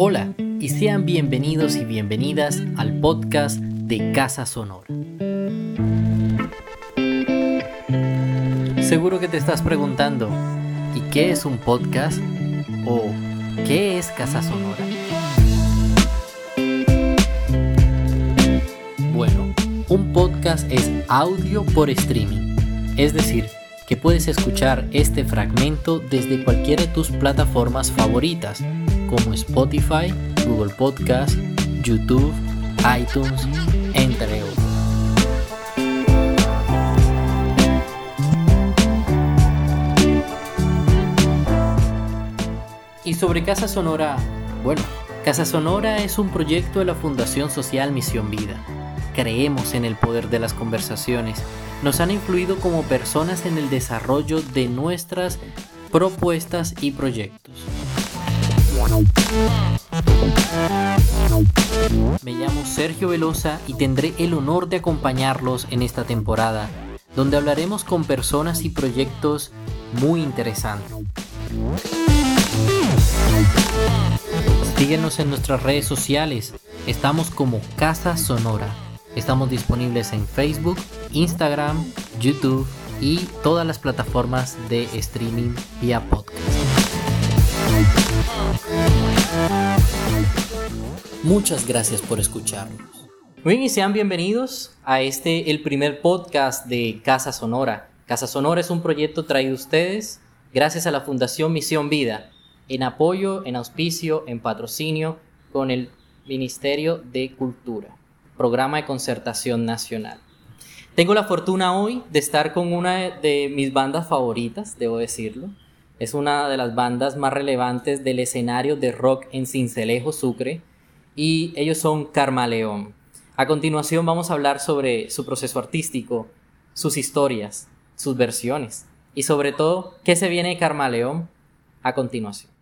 Hola y sean bienvenidos y bienvenidas al podcast de Casa Sonora. Seguro que te estás preguntando, ¿y qué es un podcast? ¿O qué es Casa Sonora? Bueno, un podcast es audio por streaming, es decir, que puedes escuchar este fragmento desde cualquiera de tus plataformas favoritas, como Spotify, Google Podcast, YouTube, iTunes, entre otros. Y sobre Casa Sonora, bueno, Casa Sonora es un proyecto de la Fundación Social Misión Vida. Creemos en el poder de las conversaciones nos han influido como personas en el desarrollo de nuestras propuestas y proyectos. Me llamo Sergio Velosa y tendré el honor de acompañarlos en esta temporada, donde hablaremos con personas y proyectos muy interesantes. Síguenos en nuestras redes sociales, estamos como Casa Sonora. Estamos disponibles en Facebook, Instagram, YouTube y todas las plataformas de streaming vía podcast. Muchas gracias por escucharnos. Muy bien, y sean bienvenidos a este, el primer podcast de Casa Sonora. Casa Sonora es un proyecto traído ustedes gracias a la Fundación Misión Vida, en apoyo, en auspicio, en patrocinio con el Ministerio de Cultura, Programa de Concertación Nacional. Tengo la fortuna hoy de estar con una de mis bandas favoritas, debo decirlo. Es una de las bandas más relevantes del escenario de rock en Cincelejo, Sucre, y ellos son Carmaleón. A continuación vamos a hablar sobre su proceso artístico, sus historias, sus versiones y sobre todo qué se viene de Carmaleón a continuación.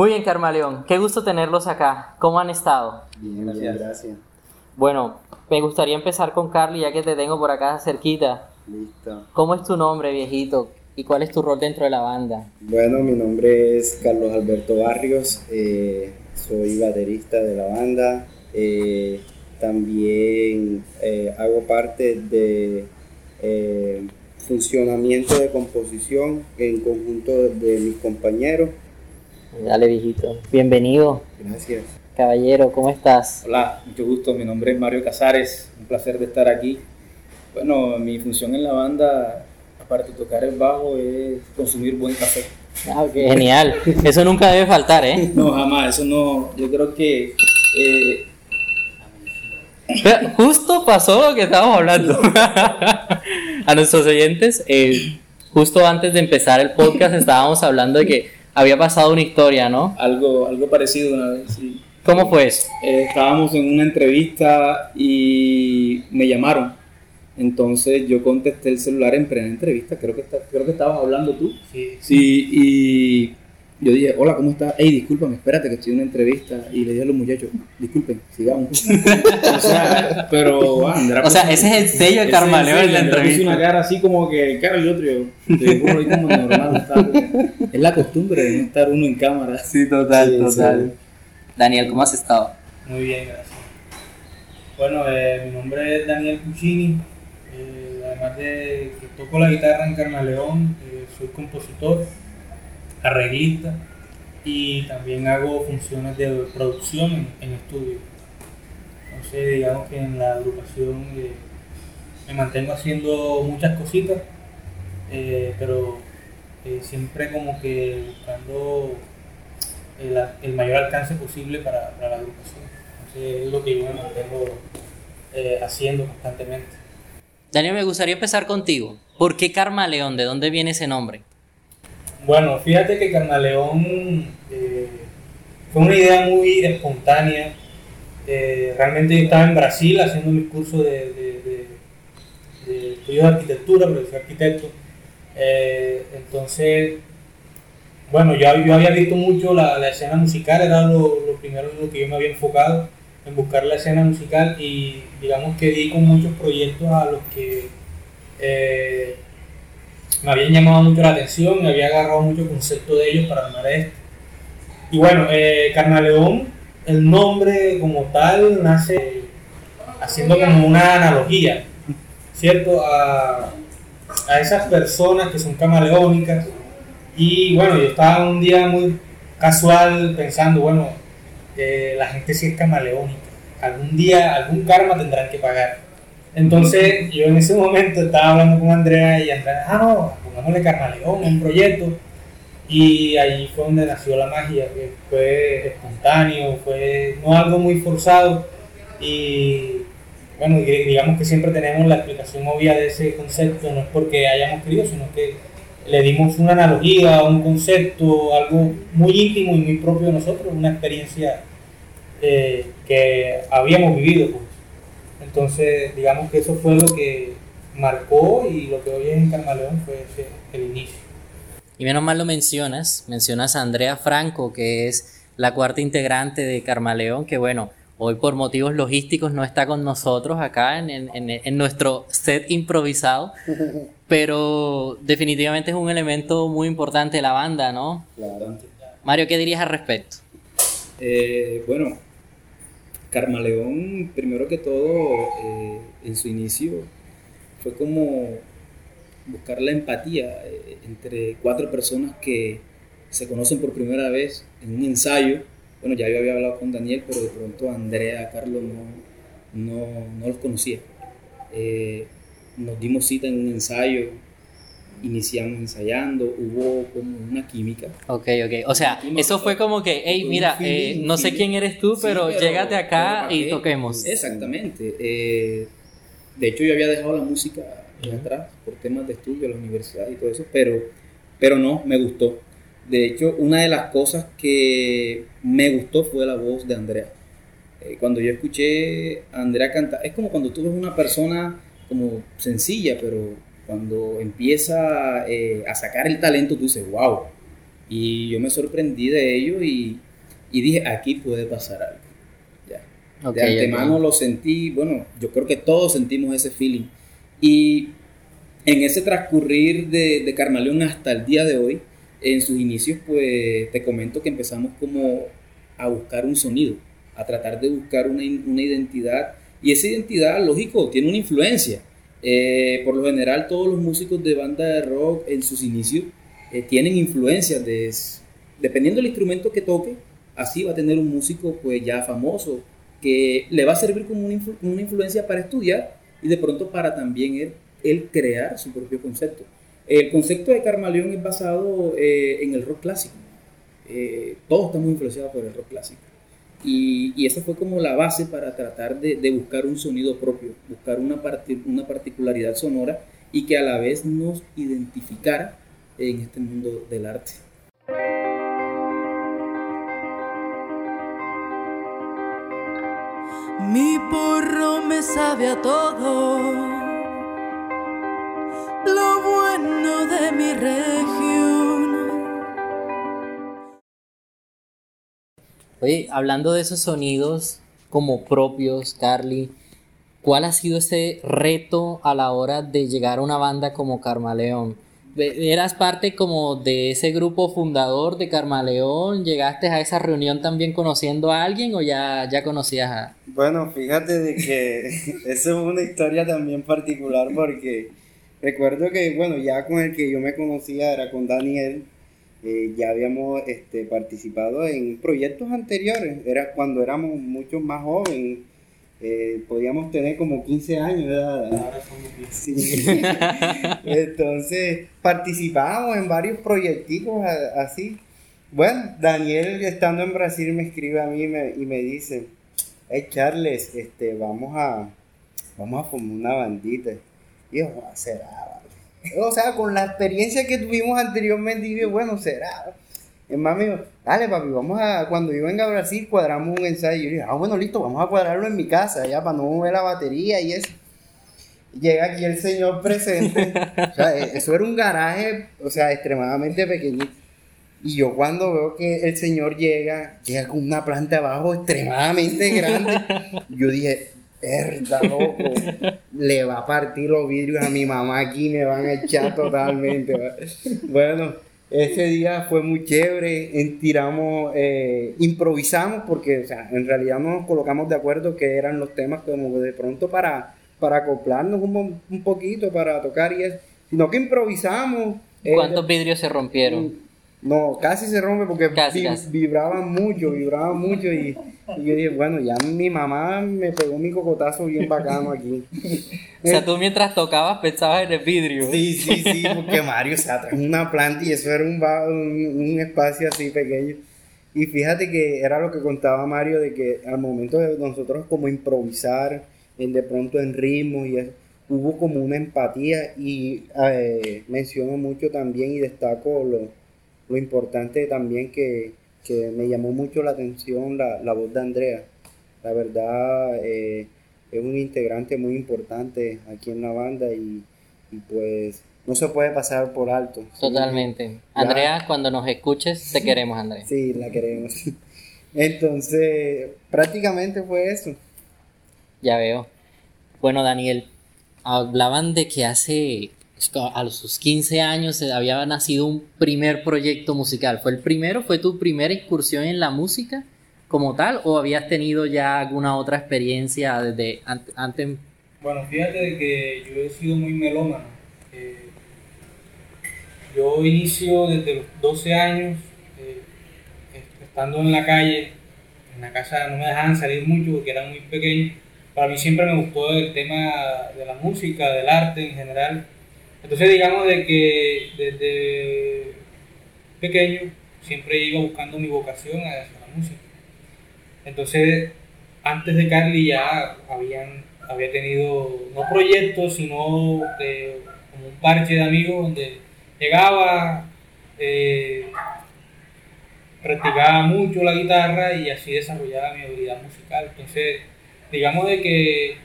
Muy bien, Carmaleón. Qué gusto tenerlos acá. ¿Cómo han estado? Bien, gracias. gracias. Bueno, me gustaría empezar con Carly, ya que te tengo por acá cerquita. Listo. ¿Cómo es tu nombre, viejito? ¿Y cuál es tu rol dentro de la banda? Bueno, mi nombre es Carlos Alberto Barrios. Eh, soy baterista de la banda. Eh, también eh, hago parte de funcionamiento de composición en conjunto de mis compañeros. Dale, viejito. Bienvenido. Gracias. Caballero, ¿cómo estás? Hola, mucho gusto. Mi nombre es Mario Casares. Un placer de estar aquí. Bueno, mi función en la banda, aparte de tocar el bajo, es consumir buen café. Ah, genial. Eso nunca debe faltar, ¿eh? No, jamás. Eso no. Yo creo que. Eh, justo pasó lo que estábamos hablando. A nuestros oyentes, eh, justo antes de empezar el podcast, estábamos hablando de que había pasado una historia, ¿no? Algo, algo parecido una vez, sí. ¿Cómo fue eso? Eh, estábamos en una entrevista y me llamaron. Entonces yo contesté el celular en plena entrevista, creo que, creo que estabas hablando tú. Sí. Sí, y yo dije, hola, ¿cómo estás? Hey, discúlpame, espérate que estoy en una entrevista. Y le dije a los muchachos, disculpen, sigamos. o sea, pero, bueno, O sea, ese es el sello de Carmaleo en la entrevista. Puse una cara así como que, cara el otro, yo, como normal. es la costumbre de no estar uno en cámara. Sí, total, total. Daniel, ¿cómo has estado? Muy bien, gracias. Bueno, eh, mi nombre es Daniel Cucini. Eh, además de que toco la guitarra en Carmaleón, eh, soy compositor arreglista y también hago funciones de producción en, estudio. Entonces, digamos que en la agrupación eh, me mantengo haciendo muchas cositas, eh, pero eh, siempre como que buscando el, mayor alcance posible para, la agrupación. Entonces, es lo que yo me mantengo haciendo constantemente. Daniel, me gustaría empezar contigo. ¿Por qué Carmaleón? ¿De dónde viene ese nombre? Bueno, fíjate que Carnaleón eh, fue una idea muy espontánea. Eh, realmente yo estaba en Brasil haciendo mi curso de, estudios de arquitectura, pero soy arquitecto. Eh, entonces, bueno, yo, yo había visto mucho la, la escena musical, era lo, primero en lo que yo me había enfocado, en buscar la escena musical y digamos que di con muchos proyectos a los que me habían llamado mucho la atención, me había agarrado mucho concepto de ellos para armar esto. Y bueno, eh, el nombre como tal nace haciendo como una analogía, ¿cierto? A, a esas personas que son camaleónicas. Y bueno, yo estaba un día muy casual pensando, bueno, la gente sí es camaleónica. Algún día, algún karma tendrán que pagar. Entonces, yo en ese momento estaba hablando con Andrea y Andrea, ah, no, pongámosle Carnaleón, un proyecto. Y ahí fue donde nació la magia, que fue espontáneo, fue no algo muy forzado. Y bueno, di- digamos que siempre tenemos la explicación obvia de ese concepto, no es porque hayamos querido, sino que le dimos una analogía, un concepto, algo muy íntimo y muy propio de nosotros, una experiencia eh, que habíamos vivido. pues. Entonces, digamos que eso fue lo que marcó y lo que hoy es en Carmaleón fue ese- el inicio. Y menos mal lo mencionas, mencionas a Andrea Franco, que es la cuarta integrante de Carmaleón, que bueno, hoy por motivos logísticos no está con nosotros acá en, en- en- nuestro set improvisado, pero definitivamente es un elemento muy importante de la banda, ¿no? Claro. Mario, ¿qué dirías al respecto? Eh, bueno, Carmaleón, primero que todo, eh, en su inicio, fue como buscar la empatía eh, entre cuatro personas que se conocen por primera vez en un ensayo. Bueno, ya yo había hablado con Daniel, pero de pronto Andrea, Carlos no, no, no los conocía. Eh, nos dimos cita en un ensayo, iniciamos ensayando, hubo como una química. Ok, ok. O sea, eso fue como que, hey, mira, eh, no sé quién eres tú, Sí, pero, llégate acá pero y toquemos. Exactamente. Eh, de hecho, yo había dejado la música atrás por temas de estudio, la universidad y todo eso, pero, pero no, me gustó. De hecho, una de las cosas que me gustó fue la voz de Andrea. Eh, cuando yo escuché a Andrea cantar, es como cuando tú ves una persona como sencilla, pero cuando empieza eh, a sacar el talento, tú dices, wow. Y yo me sorprendí de ello y, y dije, aquí puede pasar algo. Ya Ok, de antemano lo sentí, bueno, yo creo que todos sentimos ese feeling. Y en ese transcurrir de, de Carmaleón hasta el día de hoy, en sus inicios, pues te comento que empezamos como a buscar un sonido, a tratar de buscar una, una identidad. Y esa identidad, lógico, tiene una influencia. Eh, por lo general, todos los músicos de banda de rock en sus inicios eh, tienen influencias de, dependiendo del instrumento que toque, así va a tener un músico pues ya famoso que le va a servir como una, influ- una influencia para estudiar y de pronto para también él, crear su propio concepto. El concepto de Carmaleón es basado eh, en el rock clásico. Todos estamos influenciados por el rock clásico. Y, esa fue como la base para tratar de, buscar un sonido propio, buscar una, una particularidad sonora y que a la vez nos identificara en este mundo del arte. Mi porro me sabe a todo lo bueno de mi región. Oye, hablando de esos sonidos como propios, Carly, ¿cuál ha sido ese reto a la hora de llegar a una banda como Carmaleón? ¿Eras parte como de ese grupo fundador de Carmaleón? ¿Llegaste a esa reunión también conociendo a alguien o ya, ya conocías a...? Bueno, fíjate de que eso es una historia también particular porque recuerdo que, bueno, ya con el que yo me conocía era con Daniel, eh, ya habíamos este, participado en proyectos anteriores, era cuando éramos mucho más jóvenes, eh, podíamos tener como 15 años de edad. Ahora somos bien. Sí. Entonces, participábamos en varios proyecticos así. Bueno, Daniel estando en Brasil me escribe a mí y me, y me dice, hey Charles, este, vamos a, vamos a formar una bandita. Y yo, "Ah, será, vale". O sea, con la experiencia que tuvimos anteriormente, dije, bueno, será. El más me dijo, dale papi, vamos a, cuando yo venga a Brasil cuadramos un ensayo. Y yo dije, ah, bueno, listo, vamos a cuadrarlo en mi casa, ya, para no mover la batería y eso. llega aquí el señor presente. o sea, e- eso era un garaje, o sea, extremadamente pequeñito. Y yo cuando veo que el señor llega, llega con una planta abajo extremadamente grande, yo dije, herda loco, le va a partir los vidrios a mi mamá aquí, me van a echar totalmente. Bueno, ese día fue muy chévere, tiramos, eh, improvisamos, porque o sea, en realidad no nos colocamos de acuerdo que eran los temas como de pronto para, para acoplarnos un, un poquito, para tocar y eso, sino que improvisamos. eh, ¿Cuántos vidrios se rompieron? No, casi se rompe porque Casi, vi- casi. vibraban mucho, vibraban mucho y, y yo dije, bueno, ya mi mamá me pegó mi cocotazo bien bacano aquí. O sea, tú mientras tocabas pensabas en el vidrio. Sí, sí, sí, porque Mario se atrajo una planta y eso era un, un, un espacio así pequeño. Y fíjate que era lo que contaba Mario de que al momento de nosotros como improvisar, en de pronto en ritmos y eso, hubo como una empatía y eh, menciono mucho también y destaco lo, lo importante también que, que me llamó mucho la atención la, la voz de Andrea. La verdad eh, es un integrante muy importante aquí en la banda y, y pues no se puede pasar por alto. Totalmente. Andrea, cuando nos escuches, te queremos, Andrea. Sí, la queremos. Entonces, prácticamente fue eso. Ya veo. Bueno, Daniel, hablaban de que hace a sus 15 años había nacido un primer proyecto musical. ¿Fue el primero? ¿Fue tu primera incursión en la música como tal? ¿O habías tenido ya alguna otra experiencia desde an- antes? Bueno, fíjate que yo he sido muy melómano. Eh, yo inicio desde los 12 años, eh, est- estando en la calle, en la casa no me dejaban salir mucho porque era muy pequeño. Para mí siempre me gustó el tema de la música, del arte en general. Entonces digamos de que desde pequeño siempre iba buscando mi vocación hacia la música. Entonces antes de Carly ya habían, había tenido no proyectos, sino eh, como un parche de amigos donde llegaba, eh, practicaba mucho la guitarra y así desarrollaba mi habilidad musical. Entonces, digamos de que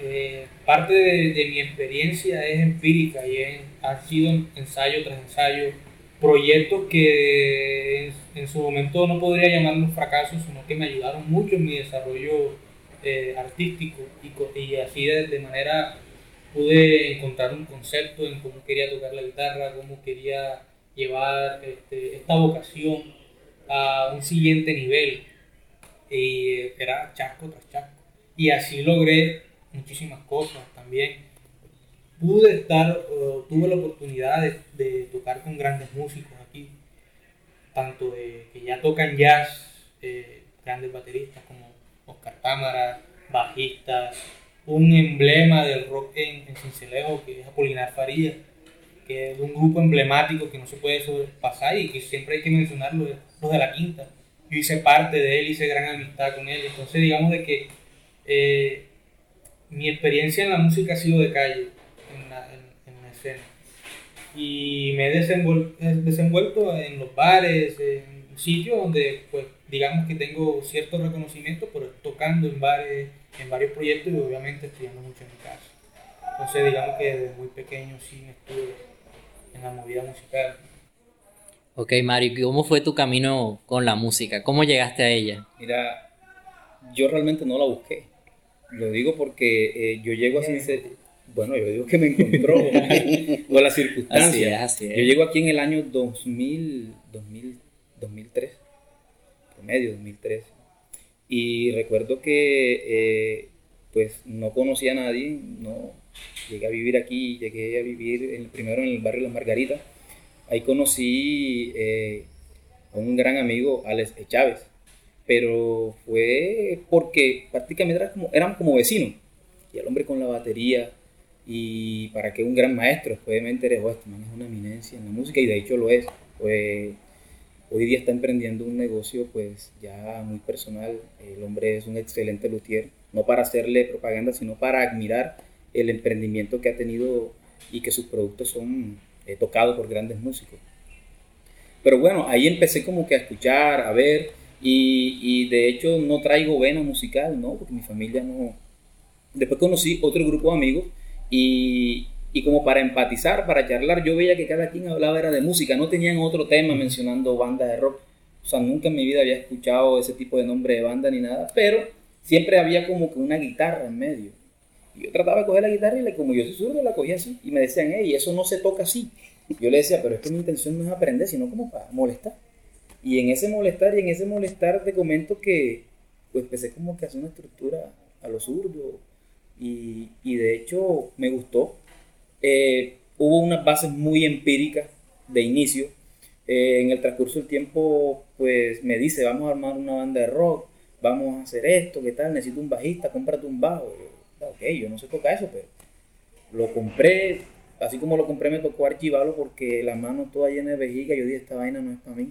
eh, parte de, mi experiencia es empírica y es- ha sido ensayo tras ensayo, proyectos que en, su momento no podría llamarlos fracasos, sino que me ayudaron mucho en mi desarrollo eh, artístico y, así de, manera pude encontrar un concepto en cómo quería tocar la guitarra, cómo quería llevar este, esta vocación a un siguiente nivel. Y era chasco tras chasco. Y así logré muchísimas cosas también. Pude estar, tuve la oportunidad de, tocar con grandes músicos aquí, tanto de que ya tocan jazz, eh, grandes bateristas como Oscar Cámara, bajistas, un emblema del rock en, en Cincelejo que es Apolinar Faría, que es un grupo emblemático que no se puede sobrepasar y que siempre hay que mencionarlo, los de la quinta. Yo hice parte de él, hice gran amistad con él, entonces digamos de que eh, mi experiencia en la música ha sido de calle, en la, en- en la escena. Y me he desenvuel- he desenvuelto en los bares, en sitios donde, pues, digamos que tengo cierto reconocimiento, pero tocando en bares, en varios proyectos y obviamente estudiando mucho en mi casa. Entonces, digamos que desde muy pequeño sí me estuve en la movida musical. Ok, Mario, ¿y ¿cómo fue tu camino con la música? ¿Cómo llegaste a ella? Mira, yo realmente no la busqué. Lo digo porque eh, yo llego así, se- bueno, yo digo que me encontró o la circunstancia. Así es, así es. Yo llego aquí en el año 2000, 2000, 2003, promedio 2003. Y recuerdo que eh, pues no conocía a nadie, no llegué a vivir aquí, llegué a vivir en- primero en el barrio Las Margaritas. Ahí conocí eh, a un gran amigo, Alex Chávez pero fue porque prácticamente era como, vecinos. Y el hombre con la batería, y para que un gran maestro, me enteré, oh, este man es una eminencia en la música, y de hecho lo es. Pues, hoy día está emprendiendo un negocio pues ya muy personal. El hombre es un excelente luthier, no para hacerle propaganda, sino para admirar el emprendimiento que ha tenido y que sus productos son eh, tocados por grandes músicos. Pero bueno, ahí empecé como que a escuchar, a ver, y, de hecho no traigo vena musical, ¿no? Porque mi familia no... Después conocí otro grupo de amigos Y, y como para empatizar, para charlar, yo veía que cada quien hablaba era de música, no tenían otro tema mencionando bandas de rock. O sea, nunca en mi vida había escuchado ese tipo de nombre de banda ni nada, pero siempre había como que una guitarra en medio. Y yo trataba de coger la guitarra y le, como yo soy zurdo, la cogía así. Y me decían, hey, eso no se toca así. Yo le decía, pero es que mi intención no es aprender, sino como para molestar. Y en ese molestar y en ese molestar te comento que pues empecé como que a hacer una estructura a lo zurdo. Y, y de hecho me gustó eh, hubo unas bases muy empíricas de inicio. Eh, en el transcurso del tiempo, pues me dice, vamos a armar una banda de rock, vamos a hacer esto, ¿qué tal? Necesito un bajista, cómprate un bajo. Yo, ok, yo no sé tocar eso, pero lo compré, así como lo compré me tocó archivarlo porque la mano toda llena de vejiga, yo dije, esta vaina no es para mí.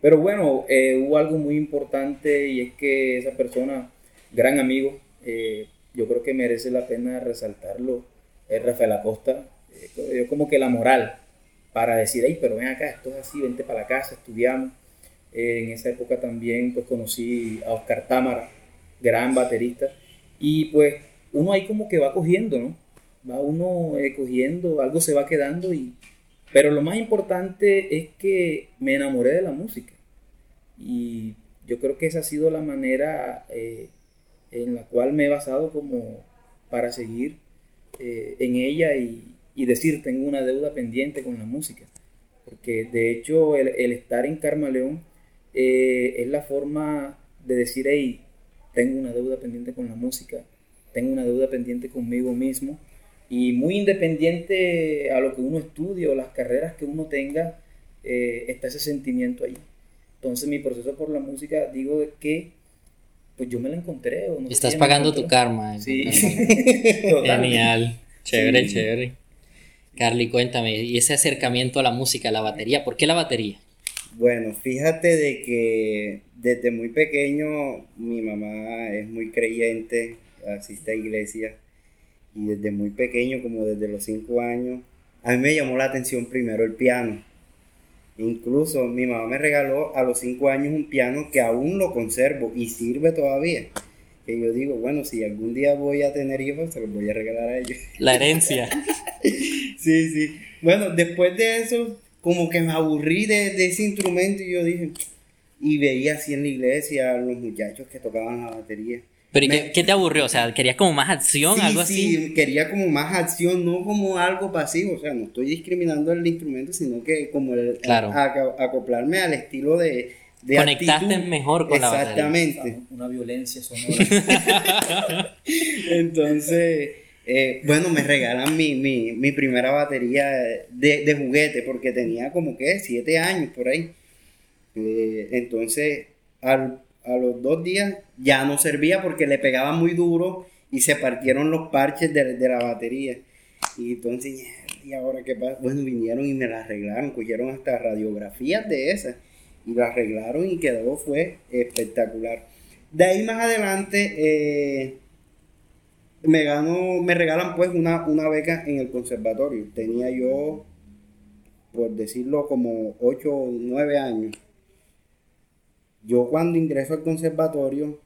Pero bueno, eh, hubo algo muy importante y es que esa persona, gran amigo, yo creo que merece la pena resaltarlo es Rafael Acosta, eh, yo como que la moral para decir, hey, pero ven acá, esto es así, vente para la casa, estudiamos. Eh, en esa época también pues conocí a Oscar Támara, gran baterista, y pues uno ahí como que va cogiendo, ¿no? Va uno eh, cogiendo, algo se va quedando, y... pero lo más importante es que me enamoré de la música. Y yo creo que esa ha sido la manera en la cual me he basado como para seguir eh, en ella y, y, decir, tengo una deuda pendiente con la música. Porque de hecho el, estar en Carmaleón eh, es la forma de decir, hey, tengo una deuda pendiente con la música, tengo una deuda pendiente conmigo mismo. Y muy independiente a lo que uno estudie o las carreras que uno tenga, eh, está ese sentimiento ahí. Entonces mi proceso por la música, digo que pues yo me la encontré. Estás pagando tu karma. Sí. Genial. Chévere, chévere. Carly, cuéntame, y ese acercamiento a la música, a la batería, ¿por qué la batería? Bueno, fíjate de que desde muy pequeño mi mamá es muy creyente, asiste a iglesia, y desde muy pequeño, como desde los cinco años, a mí me llamó la atención primero el piano Incluso mi mamá me regaló a los 5 años un piano que aún lo conservo y sirve todavía. Que yo digo, bueno, si algún día voy a tener hijos, se los voy a regalar a ellos. La herencia. sí, sí. Bueno, después de eso, como que me aburrí de, ese instrumento y yo dije, y veía así en la iglesia a los muchachos que tocaban la batería. ¿Pero qué, te aburrió? O sea, ¿querías como más acción, algo así? Sí, quería como más acción, no como algo pasivo. O sea, no estoy discriminando el instrumento, sino que como el, acoplarme al estilo de, de Conectaste mejor con la batería. Exactamente. Una violencia sonora. Entonces, eh, bueno, me regalan mi, mi, mi primera batería de, de, juguete, porque tenía como que siete años por ahí. Eh, entonces, al a los dos días ya no servía porque le pegaba muy duro y se partieron los parches de, la batería. Y entonces, ¿y ahora qué pasa? Bueno, vinieron y me la arreglaron, cogieron hasta radiografías de esas y la arreglaron y quedó, fue espectacular. De ahí más adelante, eh, me ganó, me regalan pues una, una beca en el conservatorio. Tenía yo, por decirlo, como 8 o 9 años. Yo cuando ingreso al conservatorio,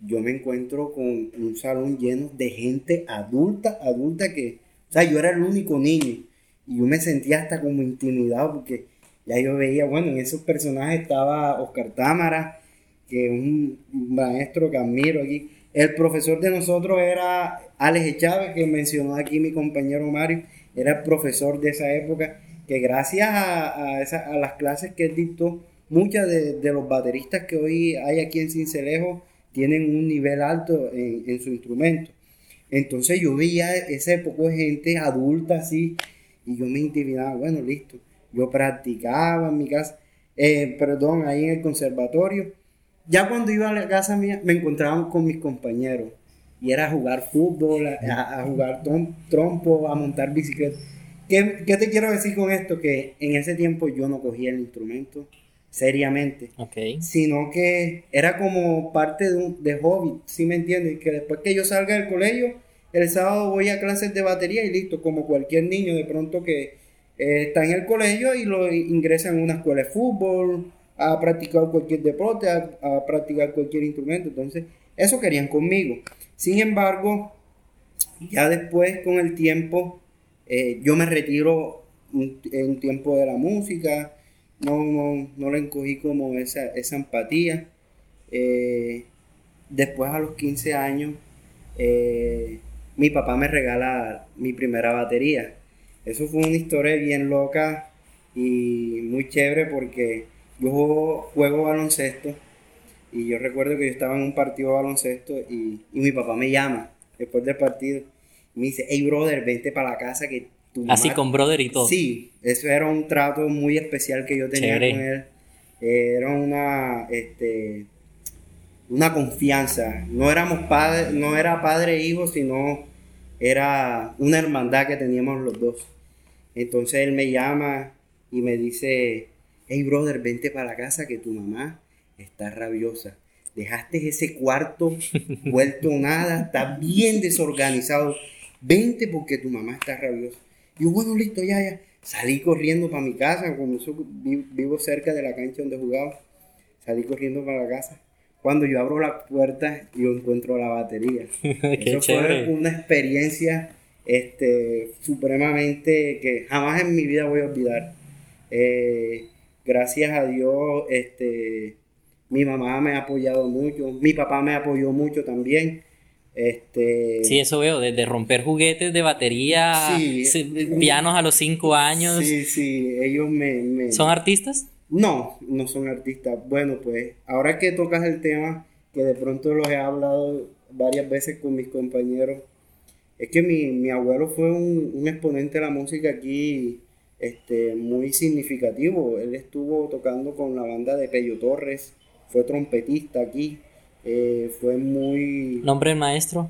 yo me encuentro con un salón lleno de gente adulta, adulta que, o sea, yo era el único niño y yo me sentía hasta como intimidado porque ya yo veía, bueno, en esos personajes estaba Oscar Támara, que es un maestro que admiro aquí. El profesor de nosotros era Alex Chávez, que mencionó aquí mi compañero Mario, era el profesor de esa época, que gracias a, a las clases que él dictó, muchos de, los bateristas que hoy hay aquí en Cincelejo tienen un nivel alto en, su instrumento. Entonces yo veía ese poco de gente adulta así y yo me intimidaba, bueno, listo. Yo practicaba en mi casa, eh, perdón, ahí en el conservatorio. Ya cuando iba a la casa mía me encontraba con mis compañeros y era a jugar fútbol, a, jugar trompo, a montar bicicleta. ¿Qué, ¿Qué te quiero decir con esto? Que en ese tiempo yo no cogía el instrumento seriamente, sino que era como parte de, un, de hobby, ¿sí me entiendes? Que después que yo salga del colegio, el sábado voy a clases de batería y listo, como cualquier niño de pronto que eh, está en el colegio y lo ingresa en una escuela de fútbol, a practicar cualquier deporte, a, practicar cualquier instrumento, entonces eso querían conmigo. Sin embargo, Ya después, con el tiempo, eh, yo me retiro un, tiempo de la música, no, no, no le encogí como esa, esa empatía. Eh, después, a los 15 años, eh, mi papá me regala mi primera batería. Eso fue una historia bien loca y muy chévere porque yo juego, baloncesto y yo recuerdo que yo estaba en un partido de baloncesto y, mi papá me llama después del partido y me dice, hey brother, vente para la casa que Así con brother y todo. Sí, eso era un trato muy especial que yo tenía con él. era una, este, una confianza. No éramos padres, no era padre e hijo, sino era una hermandad que teníamos los dos. Entonces él me llama y me dice, hey brother, vente para la casa que tu mamá está rabiosa. Dejaste ese cuarto vuelto nada, está bien desorganizado. Vente porque tu mamá está rabiosa. Yo, bueno, listo, ya, ya. Salí corriendo para mi casa, como yo vivo cerca de la cancha donde jugaba. Salí corriendo para la casa. Cuando yo abro la puerta, yo encuentro la batería. Eso fue una experiencia este, supremamente que jamás en mi vida voy a olvidar. Eh, gracias a Dios, este, mi mamá me ha apoyado mucho, mi papá me apoyó mucho también. Este, sí, eso veo, desde romper juguetes de batería, pianos a los cinco años. Sí, sí, ellos me, ¿Son artistas? No, no son artistas. Bueno, pues ahora que tocas el tema, que de pronto los he hablado varias veces con mis compañeros, es que mi, mi abuelo fue un, un, exponente de la música aquí este, muy significativo. Él estuvo tocando con la banda de Pello Torres, fue trompetista aquí, eh, fue muy... ¿Nombre del maestro?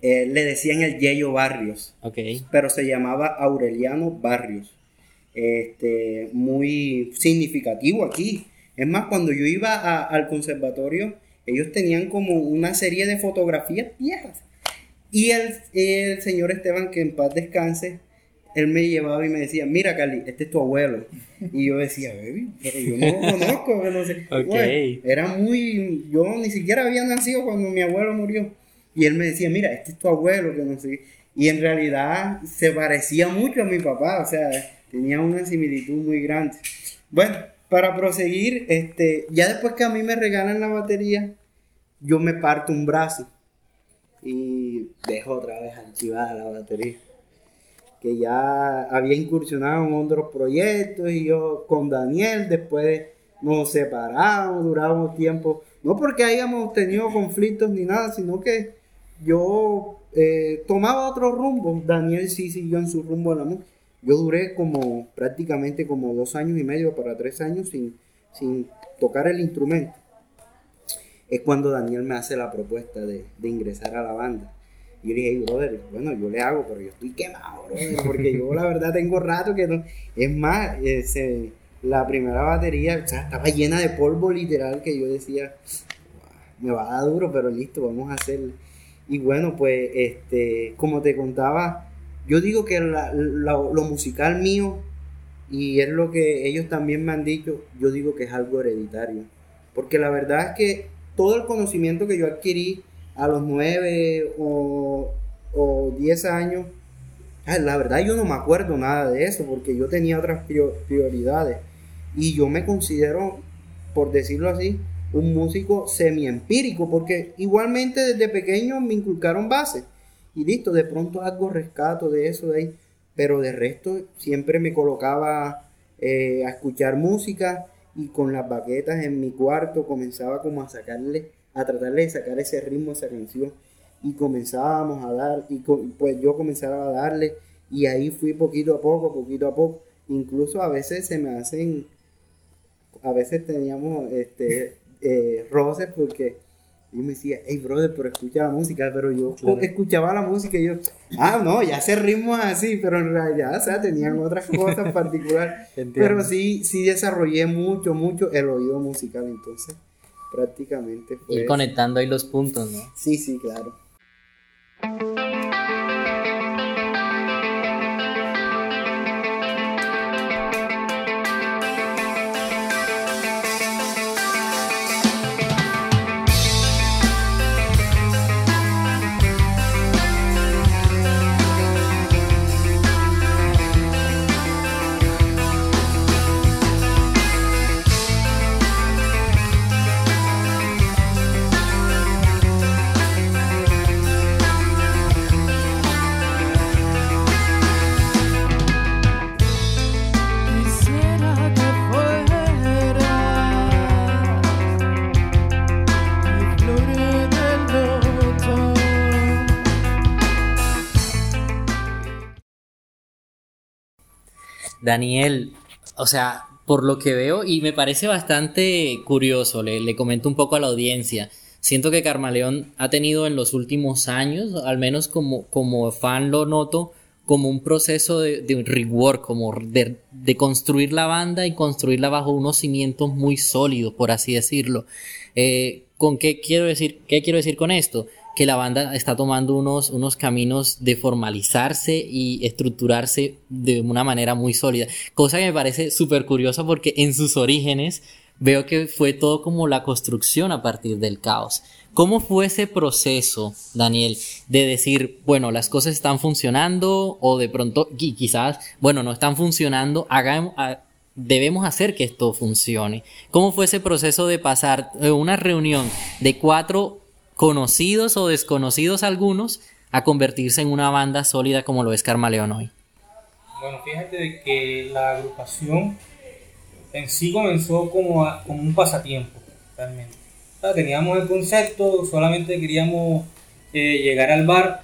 Eh, le decían el Yeyo Barrios, okay. pero se llamaba Aureliano Barrios. Este, muy significativo aquí. Es más, cuando yo iba al conservatorio, ellos tenían como una serie de fotografías viejas. Y el, el señor Esteban, que en paz descanse, él me llevaba y me decía, mira Cali, este es tu abuelo. Y yo decía, baby, pero yo no lo conozco, no sé. era muy, yo ni siquiera había nacido cuando mi abuelo murió. Y él me decía, mira, este es tu abuelo, que no sé. Y en realidad se parecía mucho a mi papá, o sea, tenía una similitud muy grande. Bueno, para proseguir, este, ya después que a mí me regalan la batería, yo me parto un brazo y dejo otra vez archivada la batería que ya había incursionado en otros proyectos y yo con Daniel después nos separamos, duramos tiempo, no porque hayamos tenido conflictos ni nada, sino que yo eh, tomaba otro rumbo, Daniel sí siguió en su rumbo de la música. Yo duré como prácticamente como dos años y medio para tres años sin, sin tocar el instrumento. Es cuando Daniel me hace la propuesta de, de ingresar a la banda. Y yo dije, brother, bueno, yo le hago, pero yo estoy quemado, brother, porque yo la verdad tengo rato que no. Es más, la primera batería estaba llena de polvo literal que yo decía, me va a dar duro, pero listo, vamos a hacerlo. Y bueno, pues, este, como te contaba, yo digo que lo musical mío, y es lo que ellos también me han dicho, yo digo que es algo hereditario. Porque la verdad es que todo el conocimiento que yo adquirí a los 9 o, o 10 años, la verdad yo no me acuerdo nada de eso porque yo tenía otras prioridades. Y yo me considero, por decirlo así, un músico semi-empírico porque igualmente desde pequeño me inculcaron bases. Y listo, de pronto algo rescato de eso de ahí. Pero de resto siempre me colocaba eh, a escuchar música y con las baquetas en mi cuarto comenzaba como a sacarle a tratar de sacar ese ritmo, esa canción. Y comenzábamos a dar, y pues yo comenzaba a darle, y ahí fui poquito a poco, poquito a poco. Incluso a veces se me hacen, a veces teníamos este, eh, roces porque yo me decía, hey brother, pero escucha la música, pero yo escuchaba la música y yo, ah, no, ya ese ritmo es así, pero en realidad, o sea, tenían otras cosas particulares. pero sí, sí desarrollé mucho, mucho el oído musical, entonces prácticamente fue... Ir conectando ahí los puntos, ¿no? Sí, sí, claro. Daniel, o sea, por lo que veo, y me parece bastante curioso, le, comento un poco a la audiencia. Siento que Carmaleón ha tenido en los últimos años, al menos como, como fan lo noto, como un proceso de, de rework, como de, de, construir la banda y construirla bajo unos cimientos muy sólidos, por así decirlo. Eh, ¿Con qué quiero decir? ¿Qué quiero decir con esto? Que la banda está tomando unos, unos caminos de formalizarse y estructurarse de una manera muy sólida. Cosa que me parece súper curiosa porque en sus orígenes veo que fue todo como la construcción a partir del caos. ¿Cómo fue ese proceso, Daniel, de decir, bueno, las cosas están funcionando o de pronto quizás, bueno, no están funcionando, hagamos, debemos hacer que esto funcione? ¿Cómo fue ese proceso de pasar una reunión de cuatro conocidos o desconocidos algunos a convertirse en una banda sólida como lo es Carmaleón hoy? Bueno, fíjate que la agrupación en sí comenzó como, como un pasatiempo, realmente. teníamos el concepto, solamente queríamos eh, llegar al bar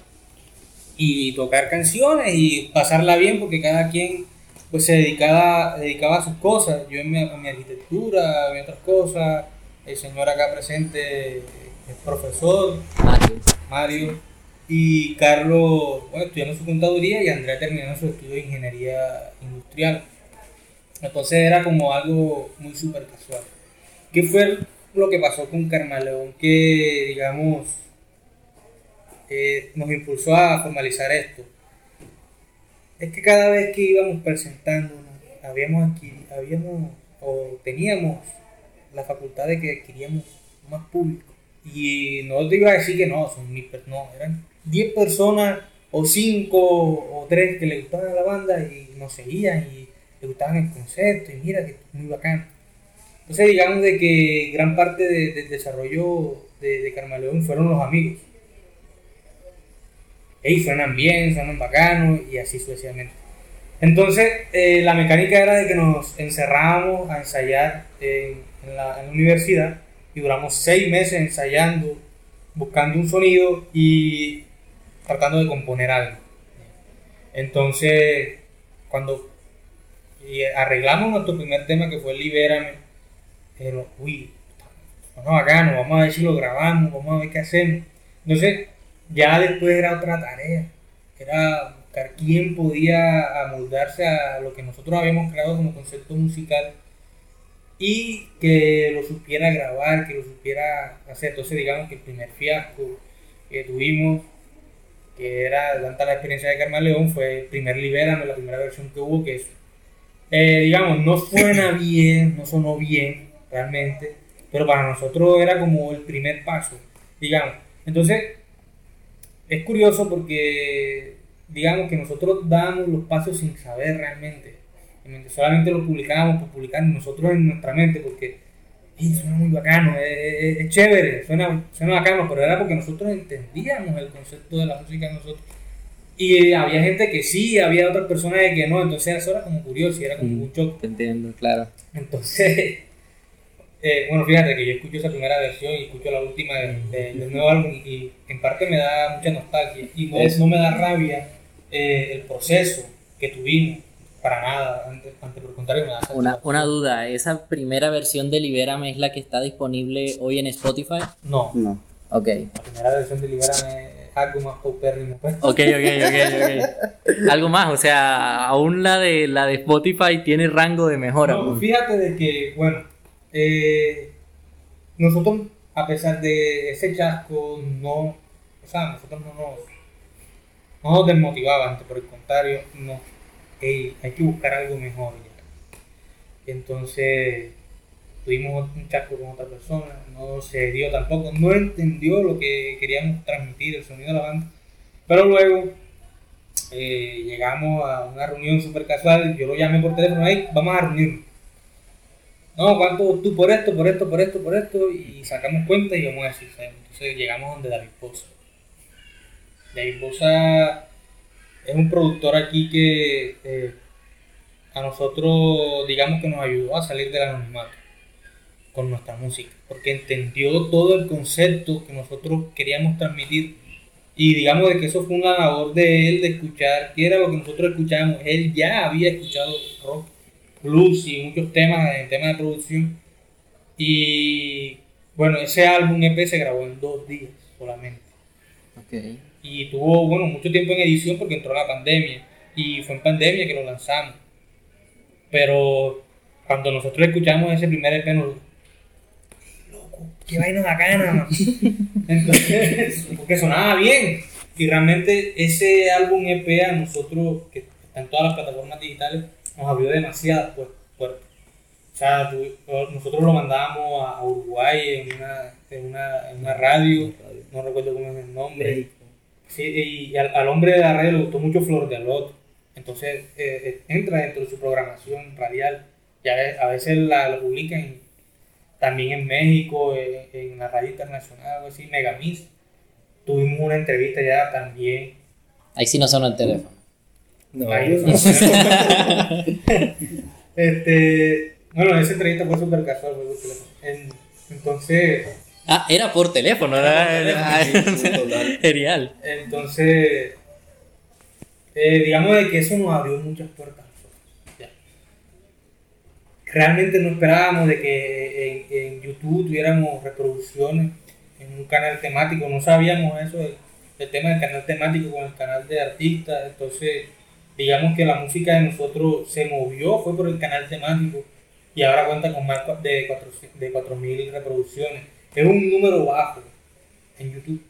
y tocar canciones y pasarla bien porque cada quien pues se dedicaba, dedicaba a sus cosas. Yo en mi, mi arquitectura, a otras cosas. El señor acá presente es profesor, Mario. Mario. Y Carlos, bueno, estudiando su contaduría y Andrea terminando su estudio de ingeniería industrial. Entonces era como algo muy súper casual. ¿Qué fue lo que pasó con Carmaleón? Que, digamos, eh, nos impulsó a formalizar esto. Es que cada vez que íbamos presentándonos, habíamos, habíamos o teníamos la facultad de que adquiríamos más público. Y no te iba a decir que no, son mil no, eran 10 personas o 5 o 3 que le gustaban a la banda y nos seguían y le gustaban el concepto y mira que es muy bacán. Entonces digamos de que gran parte del desarrollo de, de Carmaleón fueron los amigos. Ellos suenan bien, suenan bacanos y así sucesivamente. Entonces eh, la mecánica era de que nos encerrábamos a ensayar en la universidad y duramos seis meses ensayando, buscando un sonido y tratando de componer algo. Entonces, cuando arreglamos nuestro primer tema que fue Libérame. Pero, uy, bueno, bacano, vamos a ver si lo grabamos, vamos a ver qué hacemos. Entonces, ya después era otra tarea. Era buscar quién podía amoldarse a lo que nosotros habíamos creado como concepto musical y que lo supiera grabar, que lo supiera hacer. Entonces, digamos que el primer fiasco que tuvimos, que era tanta la experiencia de Carmen León, fue el primer Libérame, la primera versión que hubo, que es eh, digamos, no suena bien, no sonó bien realmente, pero para nosotros era como el primer paso, digamos. Entonces, es curioso porque, digamos que nosotros damos los pasos sin saber realmente. Solamente lo publicábamos por publicar nosotros en nuestra mente, porque suena muy bacano, es, chévere, suena, suena bacano, pero era porque nosotros entendíamos el concepto de la música de nosotros. Y había gente que sí, había otras personas que no, entonces eso era como curioso era como un shock. Entiendo, claro. Entonces, eh, bueno, fíjate que yo escucho esa primera versión y escucho la última del nuevo álbum y en parte me da mucha nostalgia y no, no me da rabia eh, el proceso que tuvimos. Para nada, antes, antes por contrario me da una, una duda, ¿esa primera versión de Libérame es la que está disponible hoy en Spotify? No. No. Ok. La primera versión de Libérame algo más paupérrimo. Pues. Ok, ok, ok, ok. Algo más, o sea, aún la de la de Spotify tiene rango de mejora. No, pues. fíjate de que, bueno, eh, nosotros, a pesar de ese chasco, no, o sea, nosotros no nos, no nos desmotivaba, por el contrario, no, hay que buscar algo mejor. Ya. Entonces, tuvimos un chasco con otra persona, no se dio tampoco, no entendió lo que queríamos transmitir, el sonido de la banda. Pero luego eh, llegamos a una reunión súper casual, yo lo llamé por teléfono, ahí vamos a reunirnos. No, ¿cuánto tú por esto, por esto, por esto, por esto? Y sacamos cuenta y vamos a decir, entonces llegamos donde David Poza. David Poza es un productor aquí que eh, a nosotros, digamos que nos ayudó a salir del anonimato con nuestra música, porque entendió todo el concepto que nosotros queríamos transmitir Y digamos de que eso fue una labor de él de escuchar, que era lo que nosotros escuchábamos. Él ya había escuchado rock, blues y muchos temas en temas de producción. Y bueno, ese álbum EP se grabó en dos días solamente. Ok. Y tuvo, bueno, mucho tiempo en edición porque entró la pandemia. Y fue en pandemia que lo lanzamos. Pero cuando nosotros escuchamos ese primer EP, nos loco, qué vaina bacana. Entonces, porque sonaba bien. Y realmente ese álbum EP a nosotros, que está en todas las plataformas digitales, nos abrió demasiadas pues, puertas. O sea, nosotros lo mandamos a, a Uruguay en una, en, una, en una radio, no recuerdo cómo es el nombre. Sí, y al, al hombre de la radio le gustó mucho Flor de Alot. Entonces eh, eh, entra dentro de su programación radial. Y a ve- a veces la, la publican en- también en México, eh, en, la radio internacional, algo así, Megamix. Tuvimos una entrevista ya también. Ahí sí no sonó el teléfono. No, Ahí. no este, bueno, esa entrevista fue súper casual. fue por teléfono. En- entonces, Ah, era por teléfono, era, era- Sí, total. genial. Entonces, eh, digamos de que eso nos abrió muchas puertas. a nosotros, ya. Realmente no esperábamos de que en, en YouTube tuviéramos reproducciones en un canal temático, no sabíamos eso, el, el tema del canal temático con el canal de artistas, entonces digamos que la música de nosotros se movió, fue por el canal temático y ahora cuenta con más de 400 de 4.000 reproducciones. Es un número bajo en YouTube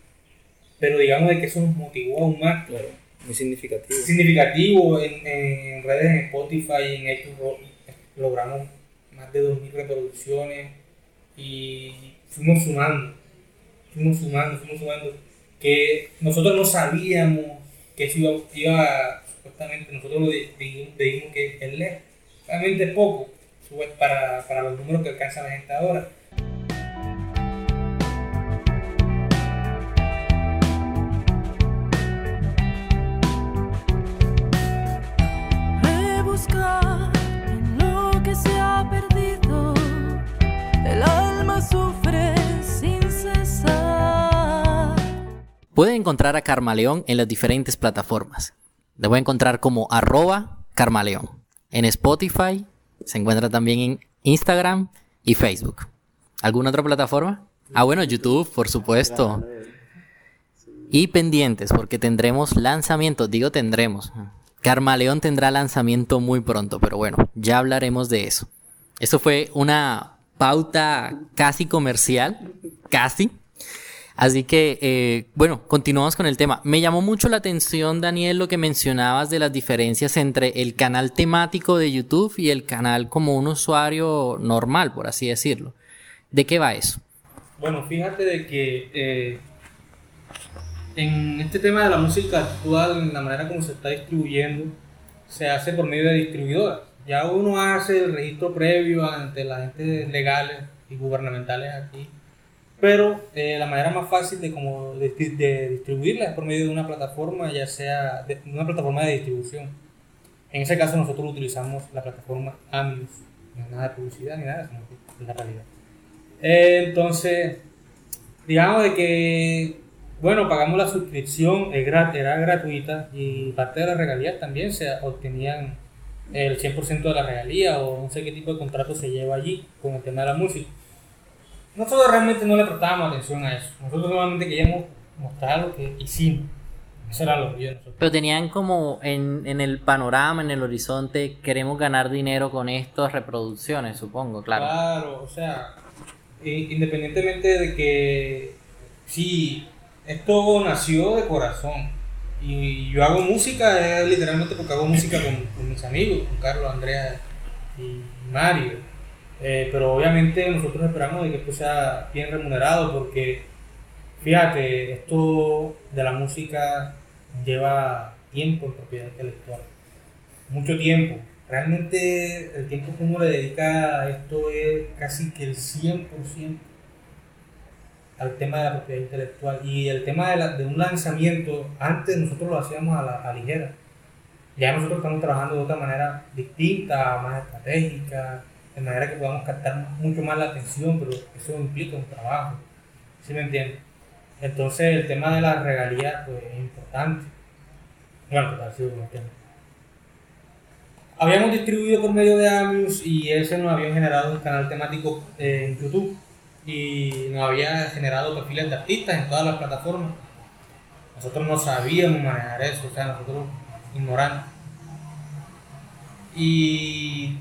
pero digamos de que eso nos motivó aún más. Claro, muy significativo. Significativo en, en redes en Spotify en iTunes logramos más de 2.000 reproducciones y fuimos sumando, fuimos sumando, fuimos sumando, que nosotros no sabíamos que eso iba, iba supuestamente, nosotros lo di- di- dijimos que es lejos, realmente es poco para, para los números que alcanza la gente ahora. Puede encontrar a Carmaleón en las diferentes plataformas. Le voy a encontrar como arroba Carmaleón. En Spotify, se encuentra también en Instagram y Facebook. ¿Alguna otra plataforma? Ah, bueno, YouTube, por supuesto. Y pendientes, porque tendremos lanzamientos, digo tendremos. Carmaleón tendrá lanzamiento muy pronto, pero bueno, ya hablaremos de eso. Esto fue una pauta casi comercial, casi. Así que, eh, bueno, continuamos con el tema. Me llamó mucho la atención, Daniel, lo que mencionabas de las diferencias entre el canal temático de YouTube y el canal como un usuario normal, por así decirlo. ¿De qué va eso? Bueno, fíjate de que eh, en este tema de la música actual, en la manera como se está distribuyendo, se hace por medio de distribuidoras. Ya uno hace el registro previo ante las entes legales y gubernamentales aquí, pero eh, la manera más fácil de, como de, de distribuirla es por medio de una plataforma, ya sea una plataforma de distribución. En ese caso nosotros utilizamos la plataforma Ambius, no es nada de publicidad ni nada, sino que es la realidad. Eh, entonces, digamos de que, bueno, pagamos la suscripción, era gratuita y parte de las regalías también se obtenían el 100% de la regalía o no sé qué tipo de contrato se lleva allí con el tema de la música. Nosotros realmente no le prestábamos atención a eso. Nosotros solamente queríamos mostrar lo que hicimos. Eso era lo que nosotros. Pero tenían como en, en el panorama, en el horizonte, queremos ganar dinero con estas reproducciones, supongo, claro. Claro, o sea, independientemente de que sí, esto nació de corazón. Y yo hago música eh, literalmente porque hago música con, con mis amigos, con Carlos, Andrea y Mario. Eh, pero obviamente nosotros esperamos de que esto sea bien remunerado porque, fíjate, esto de la música lleva tiempo en propiedad intelectual. Mucho tiempo. Realmente el tiempo que uno le dedica a esto es casi que el 100% al tema de la propiedad intelectual y el tema de, la- de un lanzamiento, antes nosotros lo hacíamos a la ligera. Ya nosotros estamos trabajando de otra manera distinta, más estratégica, de manera que podamos captar mucho más la atención, pero eso implica un trabajo. ¿Sí me entiendes? Entonces el tema de las regalías pues, es importante. Bueno, total, sí, como tema. Habíamos distribuido por medio de Amius y ese nos había generado un canal temático eh, en YouTube y nos había generado perfiles de artistas en todas las plataformas. Nosotros no sabíamos manejar eso, o sea, nosotros ignorantes. Y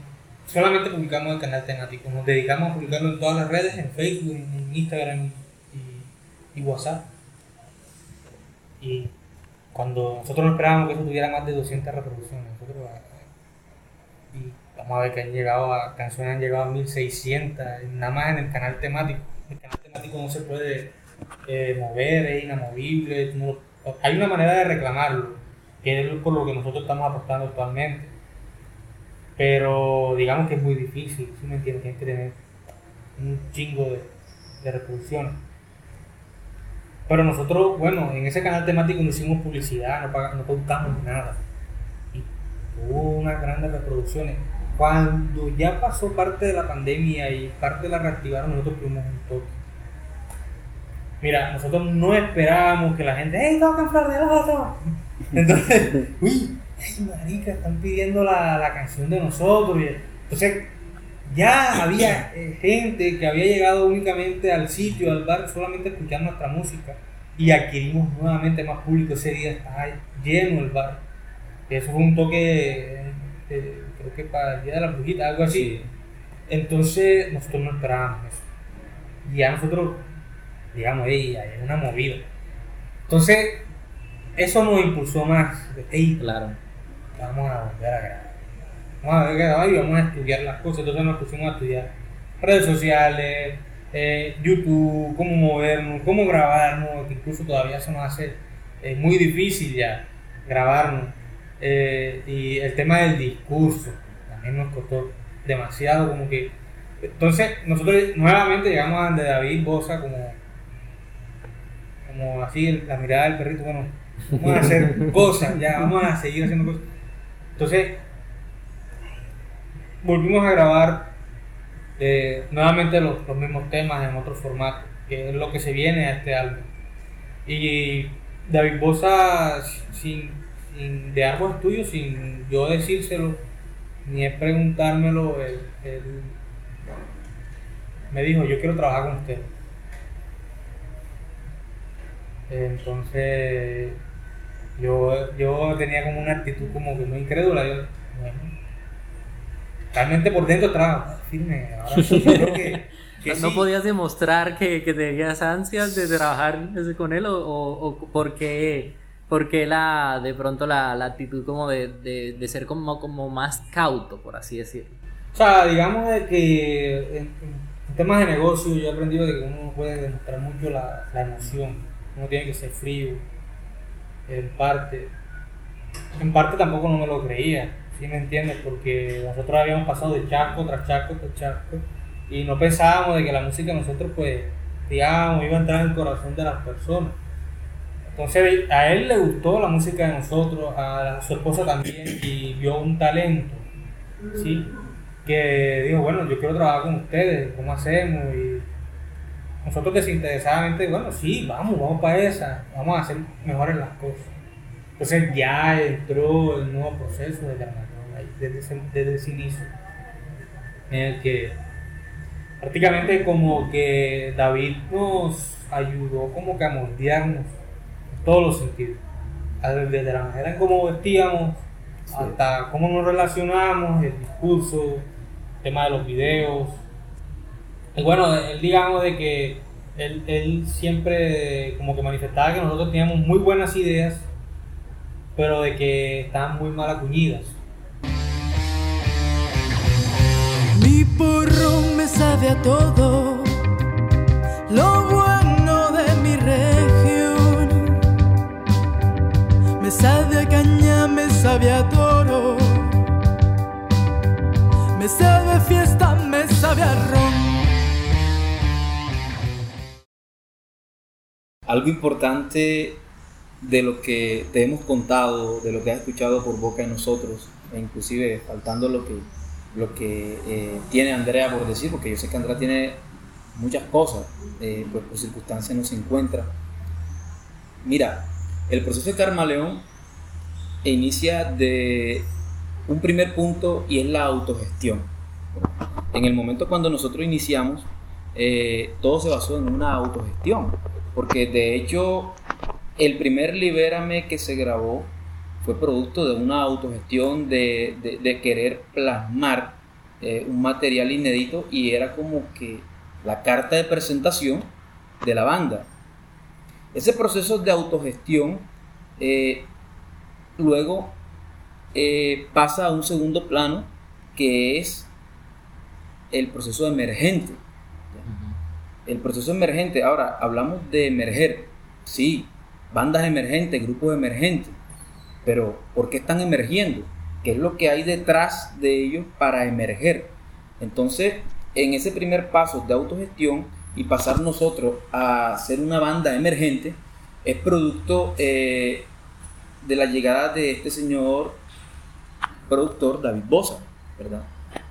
solamente publicamos el canal temático, nos dedicamos a publicarlo en todas las redes, en Facebook, en Instagram y, WhatsApp. Y cuando nosotros no esperábamos que eso tuviera más de 200 reproducciones, nosotros y vamos a ver que han llegado a, canciones han llegado a 1600, nada más en el canal temático. El canal temático no se puede eh, mover, es inamovible, hay una manera de reclamarlo, que es por lo que nosotros estamos apostando actualmente. Pero digamos que es muy difícil, ¿sí me entiendes? Tienes que tener un chingo de, de reproducciones. Pero nosotros, bueno, en ese canal temático no hicimos publicidad, no, pagamos, no pautamos nada. Y hubo unas grandes reproducciones. Cuando ya pasó parte de la pandemia y parte la reactivaron, nosotros tuvimos un toque. Mira, nosotros no esperábamos que la gente, ¡Hey, tocan Flor de Loto! Entonces, uy, ¡ay, marica! Están pidiendo la, la canción de nosotros. y- Entonces, ya había eh, gente que había llegado únicamente al sitio, al bar, solamente a escuchar nuestra música. Y adquirimos nuevamente más público. Ese día estaba lleno el bar. Eso fue un toque, eh, creo que para el día de la brujita, algo así. Entonces, nosotros no esperábamos eso. Y ya nosotros, digamos, ey, hay una movida. Entonces, eso nos impulsó más. "Ey, Claro. Vamos a volver a grabar. Vamos a ver vamos a estudiar las cosas. Entonces nos pusimos a estudiar redes sociales, eh, YouTube, cómo movernos, cómo grabarnos, que incluso todavía se nos hace eh, muy difícil ya grabarnos. Eh, y el tema del discurso también nos costó demasiado, como que. Entonces, nosotros nuevamente llegamos a donde David Bosa, como, como así, la mirada del perrito, bueno, vamos a hacer cosas, ya, vamos a seguir haciendo cosas. Entonces, volvimos a grabar eh, nuevamente los, los mismos temas en otro formato, que es lo que se viene a este álbum. Y David Bosa, sin, sin de algo tuyo, sin yo decírselo, ni preguntármelo, él me dijo, yo quiero trabajar con usted. Entonces, yo, yo tenía como una actitud como que muy incrédula. Yo, bueno, realmente por dentro estaba firme. Ahora sí, yo creo que, que ¿No sí. podías demostrar que, que tenías ansias de trabajar con él o, o, o por qué, por qué la, de pronto la, la actitud como de, de, de ser como, como más cauto, por así decirlo? O sea, digamos de que en, en temas de negocio yo he aprendido de que uno no puede demostrar mucho la, la emoción. Uno tiene que ser frío. En parte. En parte tampoco no me lo creía. ¿Sí me entiendes? Porque nosotros habíamos pasado de charco tras charco tras charco. Y no pensábamos de que la música nosotros, pues, digamos, iba a entrar en el corazón de las personas. Entonces a él le gustó la música de nosotros, a su esposa también, y vio un talento, ¿sí? Que dijo, bueno, yo quiero trabajar con ustedes, ¿cómo hacemos? Nosotros desinteresadamente, bueno, sí, vamos, vamos para esa, vamos a hacer mejores las cosas. Entonces ya entró el nuevo proceso de ahí, desde ese, desde ese inicio, en el que prácticamente como que David nos ayudó como que a moldearnos en todos los sentidos. Desde la manera en cómo vestíamos, hasta cómo nos relacionamos, el discurso, el tema de los videos. Bueno, él digamos de que él, él siempre como que manifestaba que nosotros teníamos muy buenas ideas, pero de que estaban muy mal acuñidas. Mi porro me sabe a todo, lo bueno de mi región. Me sabe a caña, me sabe a toro, me sabe a fiesta, me sabe a ron. Algo importante de lo que te hemos contado, de lo que has escuchado por boca de nosotros, e inclusive faltando lo que, lo que eh, tiene Andrea por decir, porque yo sé que Andrea tiene muchas cosas, eh, pues por circunstancias no se encuentra. Mira, el proceso de Carmaleón inicia de un primer punto y es la autogestión. En el momento cuando nosotros iniciamos, eh, todo se basó en una autogestión, porque de hecho el primer Libérame que se grabó fue producto de una autogestión de, querer plasmar eh, un material inédito y era como que la carta de presentación de la banda. Ese proceso de autogestión eh, luego eh, pasa a un segundo plano que es el proceso emergente. El proceso emergente, ahora hablamos de emerger, sí, bandas emergentes, grupos emergentes, pero ¿por qué están emergiendo? ¿Qué es lo que hay detrás de ellos para emerger? Entonces, en ese primer paso de autogestión y pasar nosotros a ser una banda emergente, es producto eh, de la llegada de este señor productor David Bosa, ¿verdad?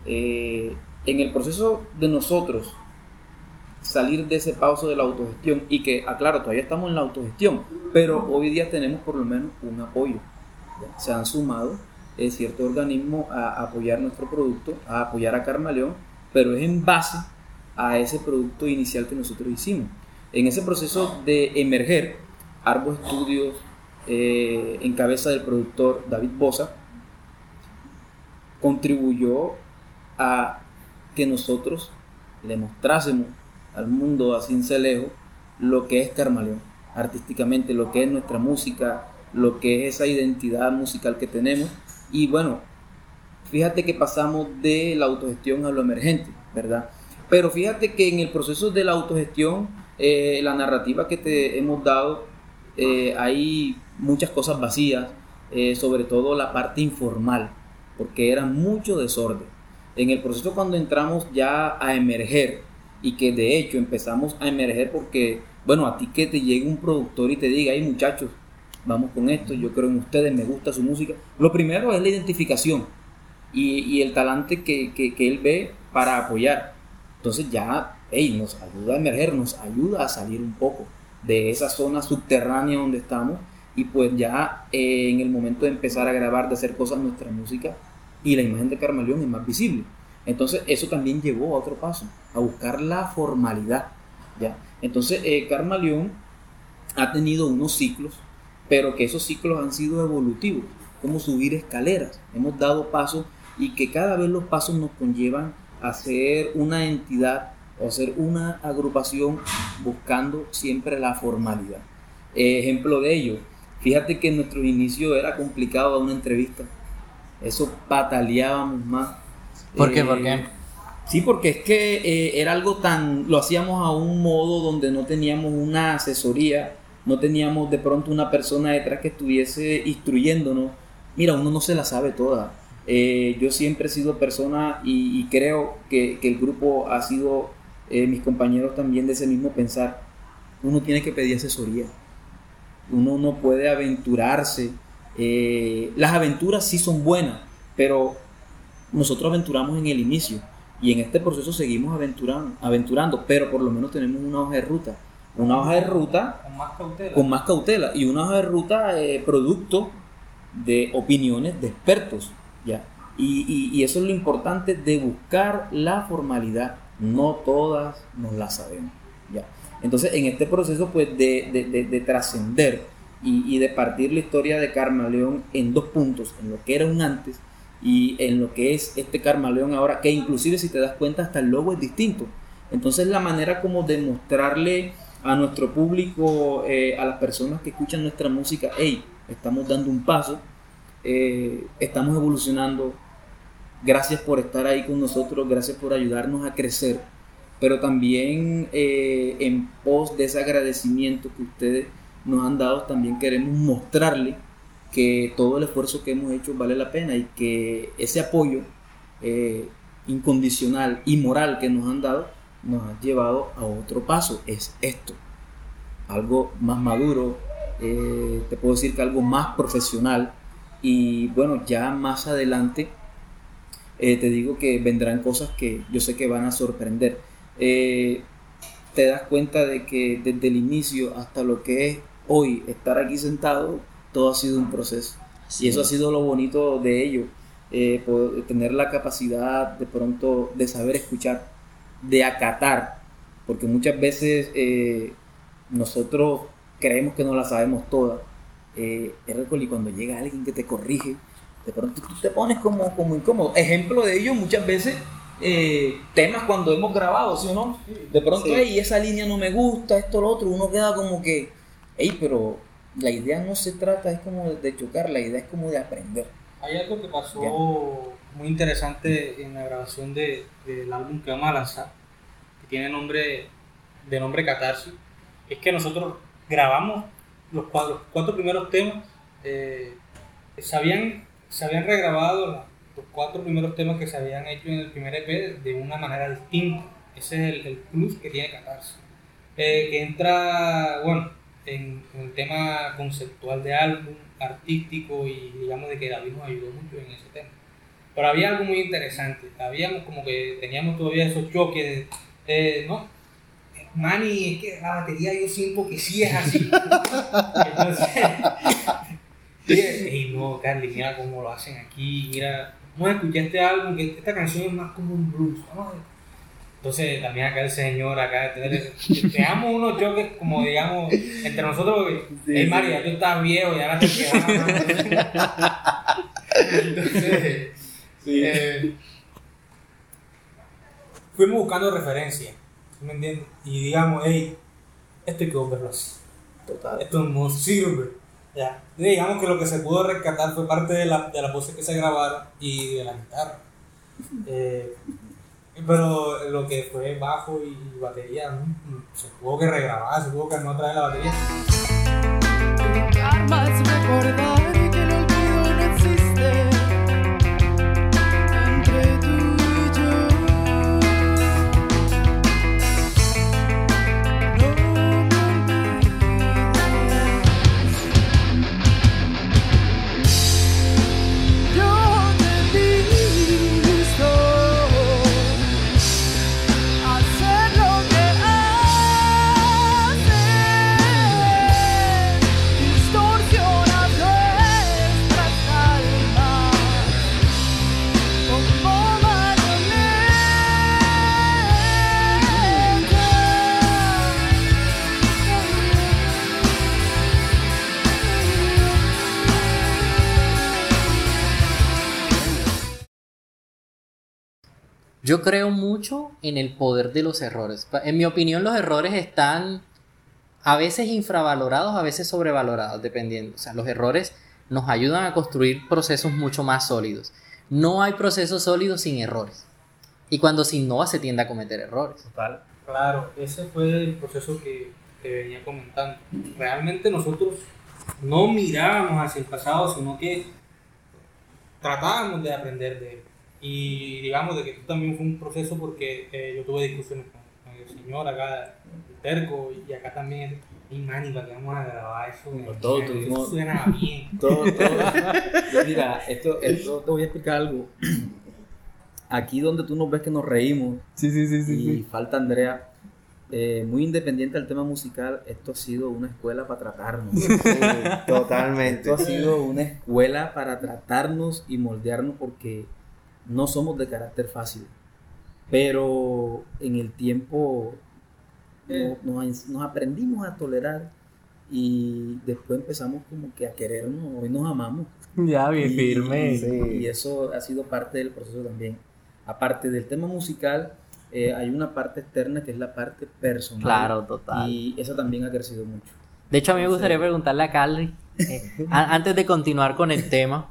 Eh, en el proceso de nosotros salir de ese pauso de la autogestión y que, aclaro, todavía estamos en la autogestión, pero hoy día tenemos por lo menos un apoyo. Se han sumado eh, ciertos organismos a apoyar nuestro producto, a apoyar a Carmaleón, pero es en base a ese producto inicial que nosotros hicimos. En ese proceso de emerger, Arbo Studios, eh, en cabeza del productor David Bosa, contribuyó a que nosotros le mostrásemos al mundo así en lo que es Carmaleón, artísticamente, lo que es nuestra música, lo que es esa identidad musical que tenemos. Y bueno, fíjate que pasamos de la autogestión a lo emergente, ¿verdad? Pero fíjate que en el proceso de la autogestión, eh, la narrativa que te hemos dado, eh, hay muchas cosas vacías, eh, sobre todo la parte informal, porque era mucho desorden. En el proceso cuando entramos ya a emerger, y que de hecho empezamos a emerger porque, bueno, a ti que te llegue un productor y te diga, hey muchachos, vamos con esto, yo creo en ustedes, me gusta su música. Lo primero es la identificación y, y el talante que, que, él ve para apoyar. Entonces ya, hey, nos ayuda a emerger, nos ayuda a salir un poco de esa zona subterránea donde estamos y pues ya eh, en el momento de empezar a grabar, de hacer cosas nuestra música y la imagen de Carmelión es más visible. Entonces eso también llevó a otro paso, a buscar la formalidad. ¿ya? Entonces eh, Carmalión ha tenido unos ciclos, pero que esos ciclos han sido evolutivos, como subir escaleras. Hemos dado pasos y que cada vez los pasos nos conllevan a ser una entidad o ser una agrupación buscando siempre la formalidad. ejemplo de ello, fíjate que en nuestro inicio era complicado una entrevista. Eso pataleábamos más ¿Por qué? ¿Por qué? Eh, sí, porque es que eh, era algo tan, lo hacíamos a un modo donde no teníamos una asesoría, no teníamos de pronto una persona detrás que estuviese instruyéndonos. Mira, uno no se la sabe toda. Eh, yo siempre he sido persona y, creo que, el grupo ha sido, mis compañeros también de ese mismo pensar. Uno tiene que pedir asesoría. Uno no puede aventurarse. las aventuras sí son buenas, pero nosotros aventuramos en el inicio y en este proceso seguimos aventurando, aventurando pero por lo menos tenemos una hoja de ruta. Una hoja de ruta con más cautela, con más cautela y una hoja de ruta eh, producto de opiniones de expertos. ¿ya? Y, y, eso es lo importante de buscar la formalidad. No todas nos la sabemos. ¿ya? Entonces, en este proceso pues, de, de, de, trascender y, y, de partir la historia de Karma León en dos puntos, en lo que era un antes y en lo que es este Carmaleón ahora, que inclusive si te das cuenta hasta el logo es distinto. Entonces la manera como de mostrarle a nuestro público, eh, a las personas que escuchan nuestra música, hey, estamos dando un paso, eh, estamos evolucionando, gracias por estar ahí con nosotros, gracias por ayudarnos a crecer, pero también eh, en pos de ese agradecimiento que ustedes nos han dado, también queremos mostrarle que todo el esfuerzo que hemos hecho vale la pena y que ese apoyo eh, incondicional y moral que nos han dado nos ha llevado a otro paso, es esto, algo más maduro, eh, te puedo decir que algo más profesional. Y bueno, ya más adelante eh, te digo que vendrán cosas que yo sé que van a sorprender. te das cuenta de que desde el inicio hasta lo que es hoy estar aquí sentado, todo ha sido un proceso. Y eso ha sido lo bonito de ello, eh, poder tener la capacidad de pronto de saber escuchar, de acatar, porque muchas veces eh, nosotros creemos que no la sabemos todas. Eh, y cuando llega alguien que te corrige, de pronto tú te pones como, como incómodo. Ejemplo de ello muchas veces eh, temas cuando hemos grabado, ¿sí o no? De pronto, hey, esa línea no me gusta, esto, lo otro, uno queda como que, hey, pero la idea no se trata es como de chocar, la idea es como de aprender. Hay algo que pasó muy interesante en la grabación de, del álbum que vamos a lanzar, que tiene nombre de nombre Catarsis, es que nosotros grabamos los cuatro, cuatro primeros temas, eh, se, habían, se habían regrabado los cuatro primeros temas que se habían hecho en el primer EP de una manera distinta. Ese es el, plus que tiene Catarsis. Eh, que entra, bueno, en, el tema conceptual de álbum, artístico y digamos de que David nos ayudó mucho en ese tema. Pero había algo muy interesante, habíamos como que teníamos todavía esos choques, de, ¿no? Manny, es que la batería yo siento que sí es así. Entonces, y no, Carly, mira cómo lo hacen aquí, mira, vamos a escuchar este álbum, que esta canción es más como un blues. Entonces también acá el señor, acá tenemos unos choques como digamos entre nosotros, porque, hey María, tú estás viejo y ahora te quedas. Entonces, eh, fuimos buscando referencias, ¿me entiendes? Y digamos, hey, esto hay que volverlo así. Total. Esto no sirve. Ya. digamos que lo que se pudo rescatar fue parte de, la, de las voces que se grabaron y de la guitarra. Eh, pero lo que fue bajo y batería, se tuvo que regrabar, se tuvo que no traer la batería. Yo creo mucho en el poder de los errores. En mi opinión, los errores están a veces infravalorados, a veces sobrevalorados, dependiendo. O sea, los errores nos ayudan a construir procesos mucho más sólidos. No hay procesos sólidos sin errores. Y cuando se innova se tiende a cometer errores. Total. Claro, ese fue el proceso que, que venía comentando. Realmente nosotros no mirábamos hacia el pasado, sino que tratábamos de aprender de él. Y digamos de que tú también fue un proceso porque eh, yo tuve discusiones con, el señor acá, el terco, y acá también. Y mani, ¿para que vamos a grabar eso? todo tuvimos. suena bien. Todo, todo. Mira, esto, esto te voy a explicar algo. Aquí donde tú nos ves que nos reímos. Sí, sí, sí. sí y falta Andrea. Eh, muy independiente del tema musical, esto ha sido una escuela para tratarnos. totalmente. Esto ha sido una escuela para tratarnos y moldearnos porque no somos de carácter fácil, pero en el tiempo eh. nos, aprendimos a tolerar y después empezamos como que a querernos, hoy nos amamos. Ya, bien firme. Y, eso ha sido parte del proceso también. Aparte del tema musical, eh, hay una parte externa que es la parte personal. Claro, total. Y eso también ha crecido mucho. De hecho, a mí me gustaría preguntarle a Carly, eh, antes de continuar con el tema,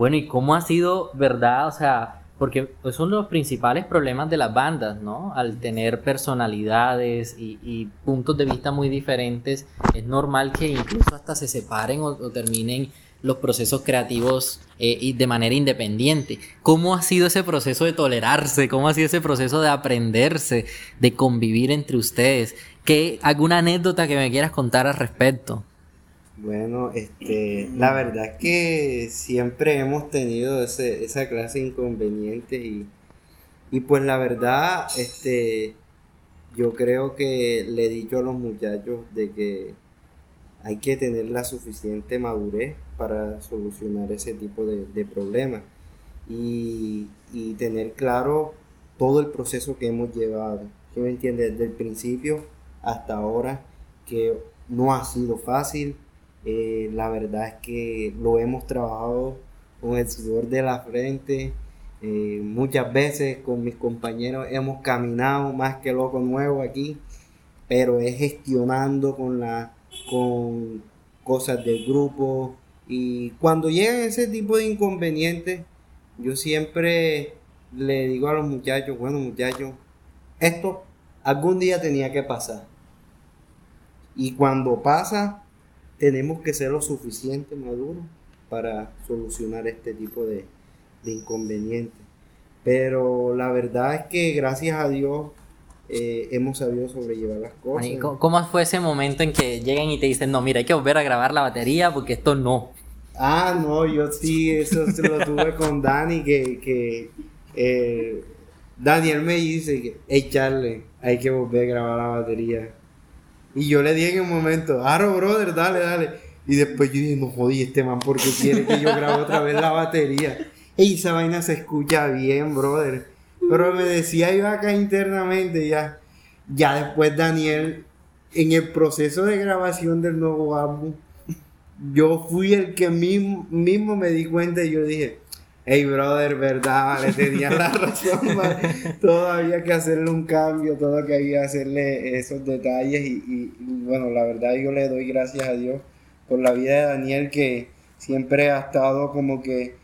bueno, ¿y cómo ha sido, verdad? O sea, porque pues, son los principales problemas de las bandas, ¿no? Al tener personalidades y, puntos de vista muy diferentes, es normal que incluso hasta se separen o, terminen los procesos creativos eh, y de manera independiente. ¿Cómo ha sido ese proceso de tolerarse? ¿Cómo ha sido ese proceso de aprenderse, de convivir entre ustedes? ¿Qué, ¿Alguna anécdota que me quieras contar al respecto? Bueno, este, la verdad es que siempre hemos tenido ese, esa clase de inconvenientes y, y pues la verdad, este, yo creo que le he dicho a los muchachos de que hay que tener la suficiente madurez para solucionar ese tipo de, problemas y, y tener claro todo el proceso que hemos llevado. ¿Sí me entiendes? Desde el principio hasta ahora, que no ha sido fácil. Eh, la verdad es que lo hemos trabajado con el sudor de la frente. Eh, muchas veces con mis compañeros hemos caminado más que loco nuevo aquí, pero es gestionando con, la, con cosas del grupo. Y cuando llegan ese tipo de inconvenientes, yo siempre le digo a los muchachos, bueno muchachos, esto algún día tenía que pasar. Y cuando pasa, tenemos que ser lo suficiente maduros para solucionar este tipo de, de inconvenientes. Pero la verdad es que gracias a Dios eh, hemos sabido sobrellevar las cosas. ¿Cómo fue ese momento en que llegan y te dicen, no, mira, hay que volver a grabar la batería porque esto no? Ah, no, yo sí, eso se lo tuve con Dani, que, que eh, Daniel me dice que echarle, hay que volver a grabar la batería. Y yo le dije en un momento, Aro, brother, dale, dale. Y después yo dije, no jodí este man porque quiere que yo grabe otra vez la batería. Y esa vaina se escucha bien, brother. Pero me decía yo acá internamente ya. Ya después Daniel, en el proceso de grabación del nuevo álbum, yo fui el que mismo, mismo me di cuenta y yo dije, hey brother, verdad, vale, tenía la razón, vale. todavía que hacerle un cambio, todo que había que hacerle esos detalles y, y- y, bueno, la verdad yo le doy gracias a Dios por la vida de Daniel que siempre ha estado como que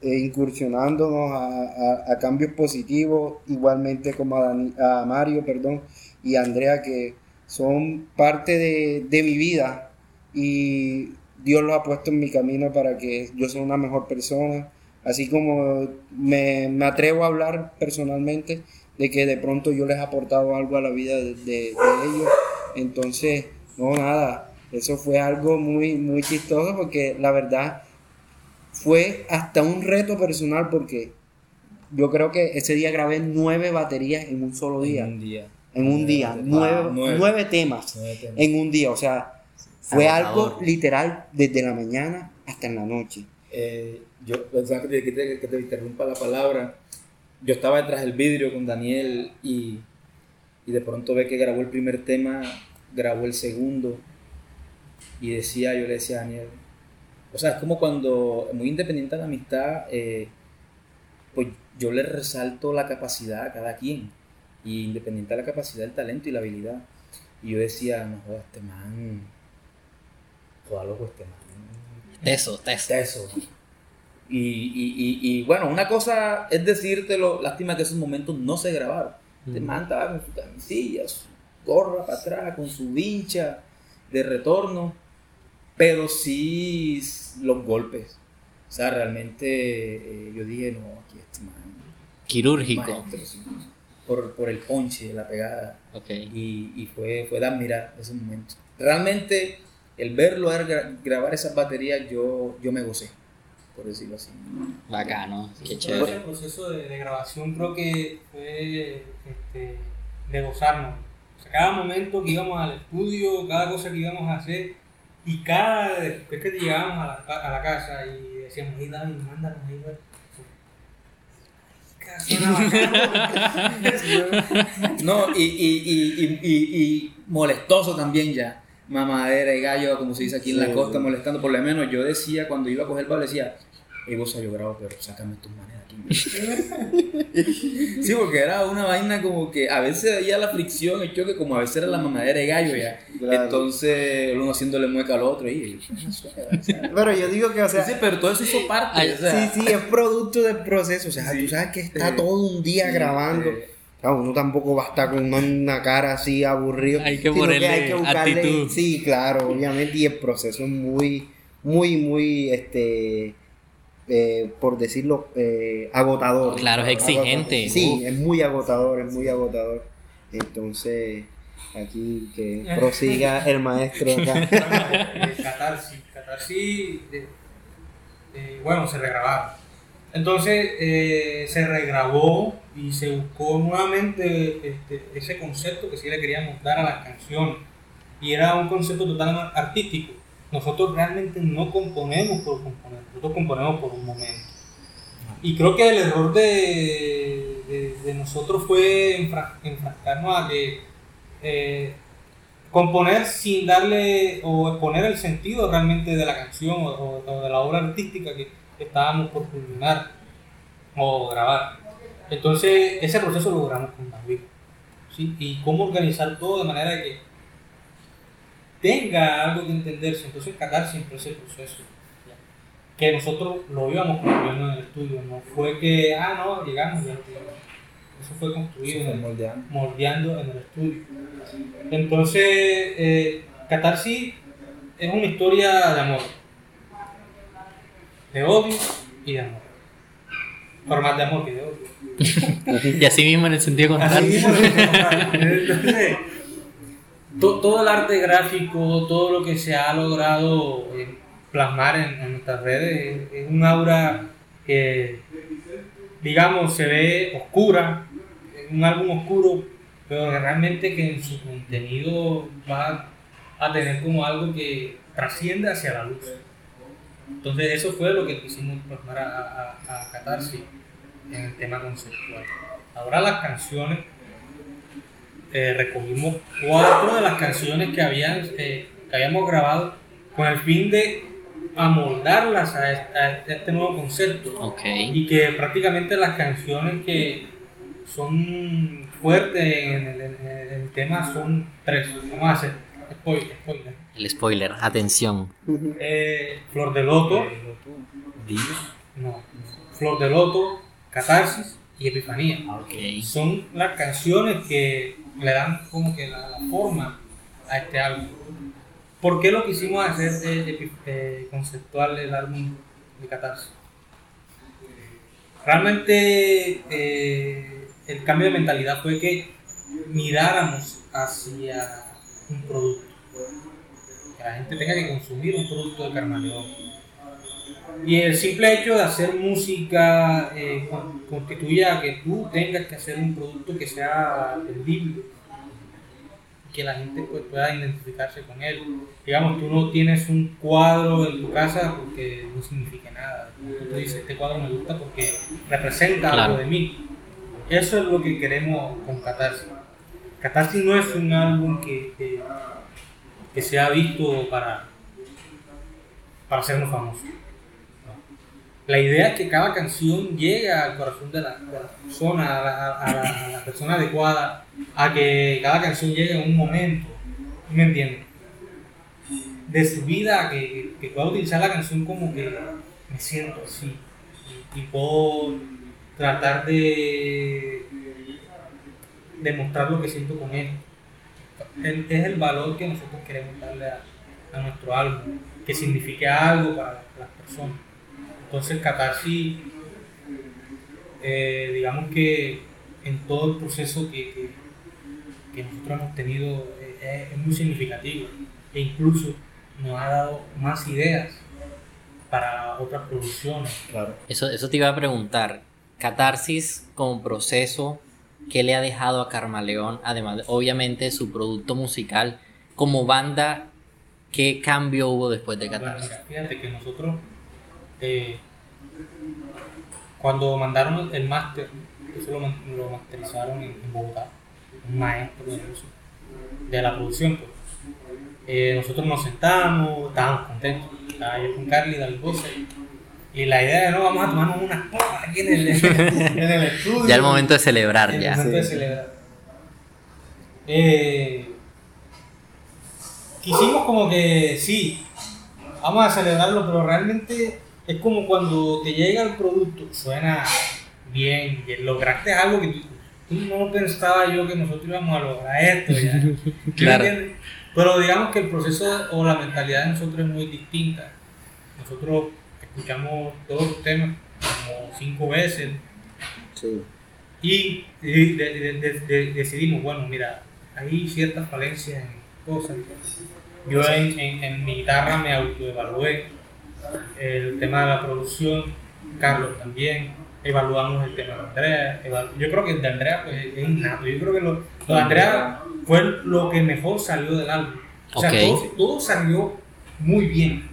eh, incursionándonos a, a- a cambios positivos, igualmente como a, Dani- a Mario, perdón, y Andrea que son parte de, de mi vida y Dios los ha puesto en mi camino para que yo sea una mejor persona. Así como me, me atrevo a hablar personalmente de que de pronto yo les he aportado algo a la vida de, de- de ellos. Entonces, no, nada, eso fue algo muy, muy chistoso porque la verdad fue hasta un reto personal porque yo creo que ese día grabé nueve baterías en un solo día. En un día. En un día, Ah, nueve, nueve. nueve temas en un día. O sea, fue Agotador. algo literal desde la mañana hasta en la noche. Eh, yo, pensaba que te, que te- interrumpa la palabra. Yo estaba detrás del vidrio con Daniel y, y de pronto ve que grabó el primer tema, grabó el segundo y decía, yo le decía a Daniel, o sea, es como cuando, muy independiente de la amistad, eh, pues yo le resalto la capacidad a cada quien y independiente de la capacidad, el talento y la habilidad. Y yo decía, no jodas, este man, joda loco, este man Teso, teso. eso. Y, y, y, y bueno, una cosa es decírtelo, lástima que esos momentos no se grabaron. Este man estaba con su camisilla, su gorra para atrás, con su vincha de retorno, pero sí los golpes. O sea, realmente eh, yo dije, no, aquí este man. Quirúrgico. maestro, sí, por, por el ponche, la pegada Ok. y, y fue, fue de admirar ese momento. Realmente, el verlo gra- grabar esas baterías, yo, yo me gocé, por decirlo así. Bacano, qué chévere. ese proceso de, de grabación creo que fue este, de gozarnos. O sea, cada momento que íbamos al estudio, cada cosa que íbamos a hacer, y cada después que llegábamos a la, a la casa y decíamos, hey David, mándanos ahí, güey". Suena bacano. No, y, y, y, y, y, y molestoso también ya. Mamadera y gallo, como se dice aquí en la Sí. costa, molestando. Por lo menos yo decía, cuando iba a coger el decía, hey, vos yo grabo, pero sácame tus maneras aquí. sí, porque era una vaina como que a veces veía la fricción, el choque, como a veces era la mamadera de gallo ya. Claro. Entonces, uno haciéndole mueca al otro y... Pero yo digo que, o sea, Sí, pero todo eso hizo parte. Ay, o sea, sí, sí, es producto del proceso. O sea, Sí. tú sabes que está todo un día grabando. eh, Claro, uno tampoco va a estar con una, cara así aburrido. Hay que ponerle actitud. Sí, claro, obviamente. Y el proceso es muy, muy, muy, este, eh, por decirlo, eh, agotador. Claro, es exigente. Agotador. Sí, Uf. es muy agotador, es muy agotador. Entonces, aquí que prosiga el maestro acá. Catarsis. Catarsis, eh, bueno, se regrabaron. Entonces eh, se regrabó y se buscó nuevamente este, ese concepto que sí le queríamos dar a las canciones. Y era un concepto totalmente artístico. nosotros realmente no componemos por componer, nosotros componemos por un momento. Y creo que el error de, de, nosotros fue enfra- enfrascarnos a que eh, componer sin darle o exponer el sentido realmente de la canción o- o de la obra artística que estábamos por culminar o grabar. Entonces, ese proceso lo logramos con David. ¿sí? Y cómo organizar todo de manera que tenga algo que entenderse. Entonces, catar siempre ese proceso. ¿ya? Que nosotros lo íbamos construyendo en el estudio. No fue que, ah, no, llegamos. ya. Eso fue construido en el- moldeando. moldeando en el estudio. Entonces, eh, Catarsis es una historia de amor, de odio y de amor. Por más de amor que de odio. Y así mismo en el sentido contrario. Entonces, to- todo el arte gráfico, todo lo que se ha logrado eh, plasmar en, en nuestras redes es, es un aura que, digamos, se ve oscura, un álbum oscuro, pero que realmente que en su contenido va a tener como algo que trasciende hacia la luz. Entonces eso fue lo que quisimos plasmar a, a, a Catarsis en el tema conceptual. Ahora las canciones, eh, recogimos cuatro de las canciones que, habían, eh, que habíamos grabado con el fin de amoldarlas a este, a este nuevo concepto Ok. y que prácticamente las canciones que son fuertes en el, en el tema son tres. Vamos a hacer spoiler. spoiler. El spoiler, atención. Eh, Flor de Loto, no, Flor de Loto, Catarsis y Epifanía. Ok. Son las canciones que le dan como que la, la forma a este álbum. ¿Por qué lo quisimos hacer de, de- de conceptual el álbum de Catarsis? Realmente eh, el cambio de mentalidad fue que miráramos hacia un producto. Que la gente tenga que consumir un producto de Carmaleón. Y el simple hecho de hacer música eh, con- constituye a que tú tengas que hacer un producto que sea vendible, que la gente pues, pueda identificarse con él. Digamos, tú no tienes un cuadro en tu casa porque no significa nada. Tú dices, este cuadro me gusta porque representa Claro. algo de mí. Eso es lo que queremos con Catarsis. Catarsis no es un álbum que, que, que se ha visto para, para hacernos famosos. La idea es que cada canción llegue al corazón de la, persona, a la, persona adecuada, a que cada canción llegue en un momento, ¿me entiendes? De su vida, que, pueda utilizar la canción como que me siento así y puedo tratar de demostrar lo que siento con él. El- es el valor que nosotros queremos darle a, a nuestro álbum, que signifique algo para las personas. Entonces, Catarsis, eh, digamos que en todo el proceso que, que- que nosotros hemos tenido eh, es, es muy significativo e incluso nos ha dado más ideas para otras producciones. Claro. Eso, eso te iba a preguntar. Catarsis como proceso, ¿qué le ha dejado a Carmaleón? Además, de, obviamente, su producto musical. Como banda, ¿qué cambio hubo después de Bueno, Catarsis? mira, fíjate que nosotros, eh, cuando mandaron el máster, eso lo, masterizaron en, en Bogotá, un maestro de la producción, pues. Eh, nosotros nos sentamos, estábamos contentos. Estaba yo con Carly del y la idea de no, vamos a tomarnos unas copas aquí en el, en el estudio. Ya el momento de celebrar, El ya. momento de celebrar. Eh, quisimos como que sí, vamos a celebrarlo, pero realmente es como cuando te llega el producto, suena bien, y lograste algo que tú, tú no pensaba yo que nosotros íbamos a lograr esto. ya. ¿Sí me Claro. Pero digamos que el proceso o la mentalidad de nosotros es muy distinta. Nosotros escuchamos todos los temas como cinco veces, Sí. y, y de- de- de- de- decidimos, bueno, mira, hay ciertas falencias en cosas. Yo en, en- en mi guitarra me autoevalué, el tema de la producción, Carlos también, evaluamos el tema de Andrea, yo creo que el de Andrea pues, es innato, yo creo que lo, lo de Andrea fue lo que mejor salió del álbum. O sea, todo, todo salió muy bien.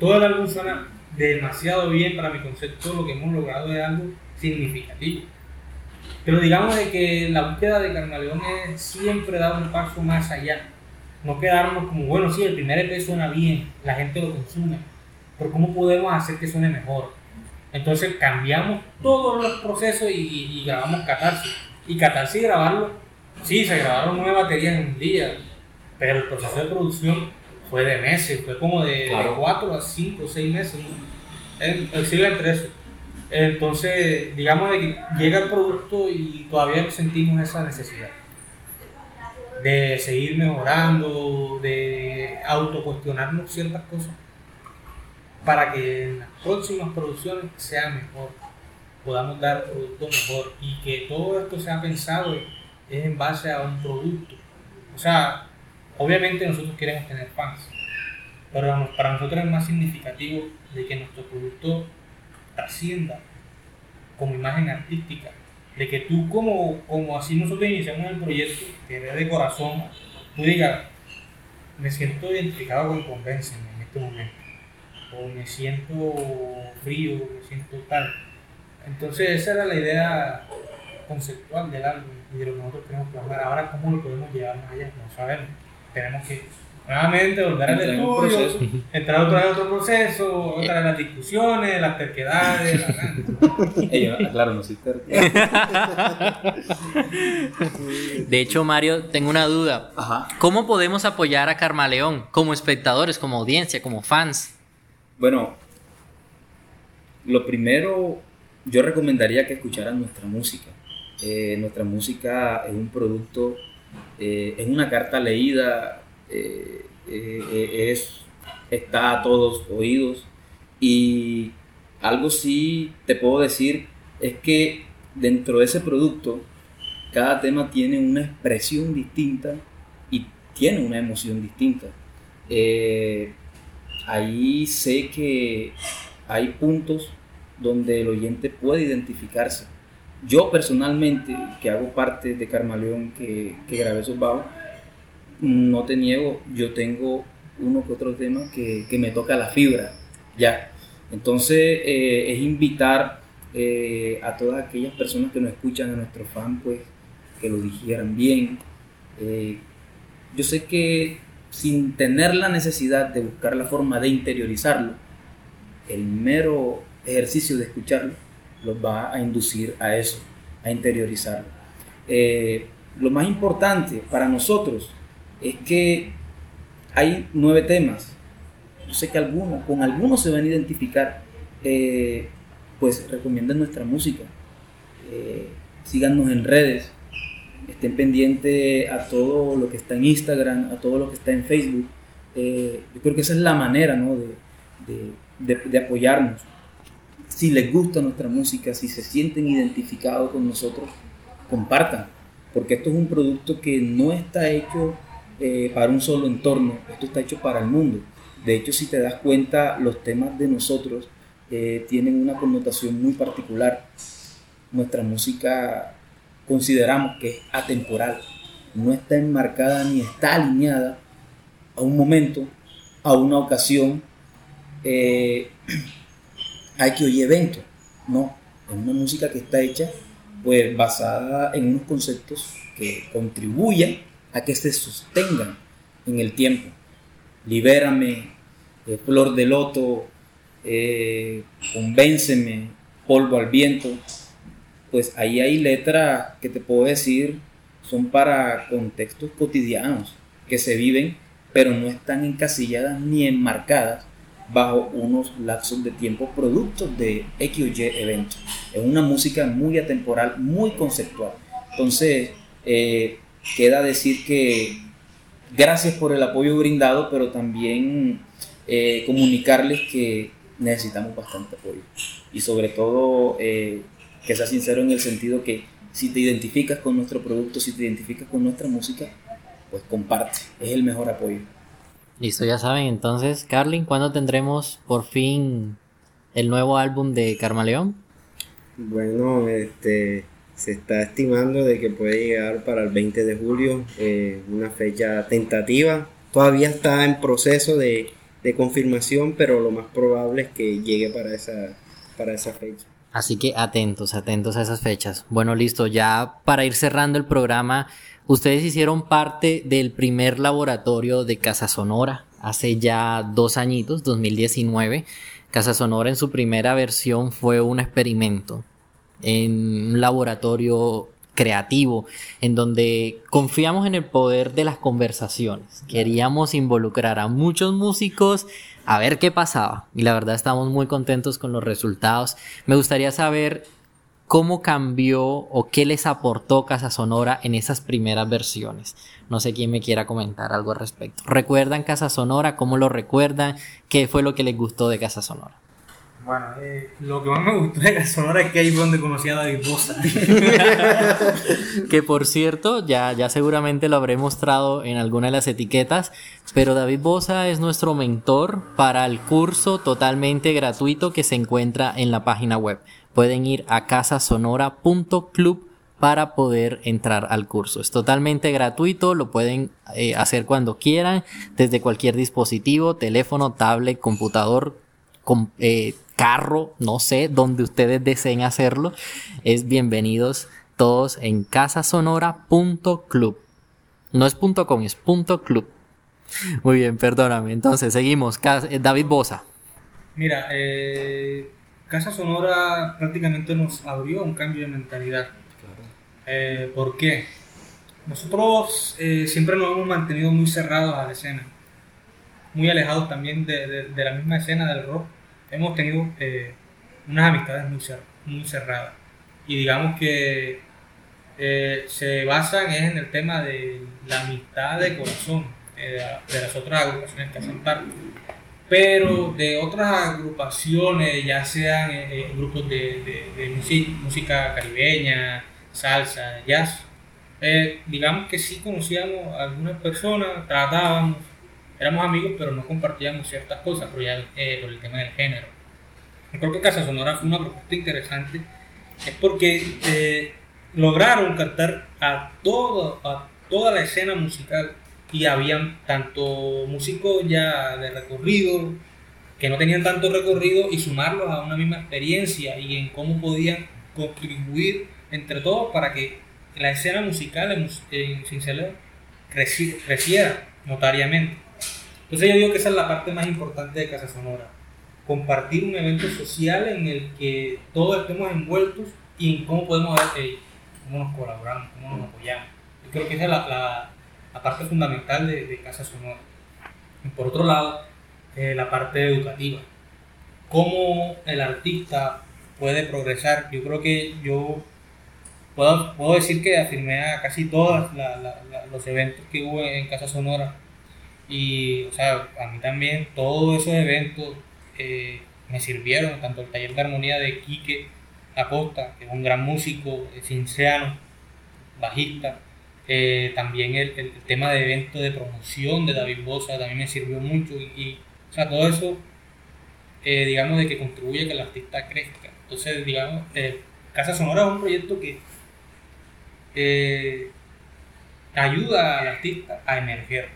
Todo el álbum suena demasiado bien para mi concepto. Lo que hemos logrado es algo significativo. Pero digamos de que la búsqueda de Carnaleón es siempre dar un paso más allá. No quedarnos como, bueno, sí, el primer EP suena bien, la gente lo consume, pero ¿cómo podemos hacer que suene mejor? Entonces cambiamos todos los procesos y, y grabamos Catarsis. Y Catarsis grabarlo, sí, se grabaron nueve baterías en un día, pero el proceso de producción fue de meses, fue como de, Claro. 4 a 5 o 6 meses. ¿no? El, entre eso. Entonces, digamos de que llega el producto y todavía sentimos esa necesidad de seguir mejorando, de autocuestionarnos ciertas cosas para que en las próximas producciones sea mejor, podamos dar producto mejor y que todo esto sea pensado es en base a un producto. O sea, obviamente nosotros queremos tener fans, pero para nosotros es más significativo de que nuestro producto trascienda como imagen artística, de que tú como, como así nosotros iniciamos el proyecto, que ve de corazón, tú digas, me siento identificado con Convencen en este momento, o me siento frío, me siento tal. Entonces esa era la idea conceptual del álbum y de lo que nosotros queremos plasmar. Ahora, ¿cómo lo podemos llevar más allá? No sabemos. Tenemos que nuevamente volver al estudio, entrar otra vez a otro proceso, otra vez las discusiones, las terquedades, la- Ella, claro, no soy terco. De hecho, Mario, tengo una duda. Ajá. ¿Cómo podemos apoyar a Carmaleón como espectadores, como audiencia, como fans? Bueno, lo primero, yo recomendaría que escucharan nuestra música. Eh, nuestra música es un producto, eh, es una carta leída, eh, eh, eh, es, está a todos oídos. Y algo sí te puedo decir es que dentro de ese producto, cada tema tiene una expresión distinta y tiene una emoción distinta. Ahí sé que hay puntos donde el oyente puede identificarse. Yo personalmente, que hago parte de Carmaleón, que, que grabé esos bajos, no te niego, yo tengo uno que otro tema que, que me toca la fibra, ya. Entonces eh, es invitar eh, a todas aquellas personas que nos escuchan, a nuestros fans, pues, que lo digieran bien. Eh, yo sé que sin tener la necesidad de buscar la forma de interiorizarlo, el mero ejercicio de escucharlo los va a inducir a eso, a interiorizarlo. Eh, lo más importante para nosotros es que hay nueve temas. Yo sé que algunos, con algunos se van a identificar. Eh, pues recomienden nuestra música. Eh, síganos en redes. Estén pendientes a todo lo que está en Instagram, a todo lo que está en Facebook. Yo creo que esa es la manera ¿no? de apoyarnos. Si les gusta nuestra música, si se sienten identificados con nosotros, compartan. Porque esto es un producto que no está hecho eh, para un solo entorno, esto está hecho para el mundo. De hecho, si te das cuenta, los temas de nosotros eh, tienen una connotación muy particular. Nuestra música consideramos que es atemporal, no está enmarcada ni está alineada a un momento, a una ocasión, eh, hay que oír eventos. No, es una música que está hecha pues basada en unos conceptos que contribuyan a que se sostengan en el tiempo. Libérame, eh, Flor de Loto, eh, Convénceme, Polvo al Viento. Pues ahí hay letras que te puedo decir son para contextos cotidianos que se viven, pero no están encasilladas ni enmarcadas bajo unos lapsos de tiempo productos de X o Y eventos. Es una música muy atemporal, muy conceptual. Entonces, eh, queda decir que gracias por el apoyo brindado, pero también eh, comunicarles que necesitamos bastante apoyo. Y sobre todo, eh, que sea sincero en el sentido que si te identificas con nuestro producto, si te identificas con nuestra música, pues comparte. Es el mejor apoyo. Listo, ya saben. Entonces, Carlin, ¿cuándo tendremos por fin el nuevo álbum de Carmaleón? Bueno, este se está estimando de que puede llegar para el 20 de julio, eh, una fecha tentativa. Todavía está en proceso de, de confirmación, pero lo más probable es que llegue para esa, para esa fecha. Así que atentos, atentos a esas fechas. Bueno, listo, ya para ir cerrando el programa, ustedes hicieron parte del primer laboratorio de Casa Sonora hace ya dos añitos, 2019. Casa Sonora en su primera versión fue un experimento en un laboratorio creativo en donde confiamos en el poder de las conversaciones. Queríamos involucrar a muchos músicos a ver qué pasaba y la verdad estamos muy contentos con los resultados. Me gustaría saber cómo cambió o qué les aportó Casa Sonora en esas primeras versiones. No sé quién me quiera comentar algo al respecto. ¿Recuerdan Casa Sonora? ¿Cómo lo recuerdan? ¿Qué fue lo que les gustó de Casa Sonora? Bueno, eh, lo que más me gustó de Casa Sonora es que ahí fue donde conocí a David Bosa. que por cierto, ya, ya seguramente lo habré mostrado en alguna de las etiquetas, pero David Bosa es nuestro mentor para el curso totalmente gratuito que se encuentra en la página web. Pueden ir a casasonora.club para poder entrar al curso. Es totalmente gratuito, lo pueden eh, hacer cuando quieran, desde cualquier dispositivo, teléfono, tablet, computador, eh, carro, no sé, donde ustedes deseen hacerlo, es bienvenidos todos en casasonora.club. No es .com, es .club. Muy bien, perdóname. Entonces, seguimos. Eh, David Bosa. Mira, eh, Casa Sonora prácticamente nos abrió un cambio de mentalidad. Eh, ¿Por qué? Nosotros siempre nos hemos mantenido muy cerrados a la escena, muy alejados también de la misma escena del rock hemos tenido eh, unas amistades muy, muy cerradas. Y digamos que eh, se basan en el tema de la amistad de corazón eh, de las otras agrupaciones que hacen parte. Pero de otras agrupaciones, ya sean grupos de, de, música, caribeña, salsa, jazz, digamos que sí conocíamos a algunas personas, tratábamos, éramos amigos, pero no compartíamos ciertas cosas por, eh, el tema del género. creo que Casa Sonora fue una propuesta interesante, es porque eh, lograron captar a, todo, a toda la escena musical y habían tanto músicos ya de recorrido, que no tenían tanto recorrido, y sumarlos a una misma experiencia y en cómo podían contribuir entre todos para que la escena musical en, Cincelejo creciera notariamente. Entonces yo digo que esa es la parte más importante de Casa Sonora. Compartir un evento social en el que todos estemos envueltos y en cómo podemos ver cómo nos colaboramos, cómo nos apoyamos. Yo creo que esa es la, parte fundamental de, de, Casa Sonora. Y por otro lado, eh, la parte educativa. Cómo el artista puede progresar. Yo creo que yo puedo, puedo decir que afirmé a casi todos los eventos que hubo en Casa Sonora y, o sea, a mí también todos esos eventos eh, me sirvieron, tanto el taller de armonía de Quique Acosta, que es un gran músico, cinciano, bajista, eh, también el, tema de eventos de promoción de David Bosa también me sirvió mucho y, o sea, todo eso, eh, digamos, de que contribuye a que el artista crezca. Entonces, digamos, Casa Sonora es un proyecto que ayuda al artista a emerger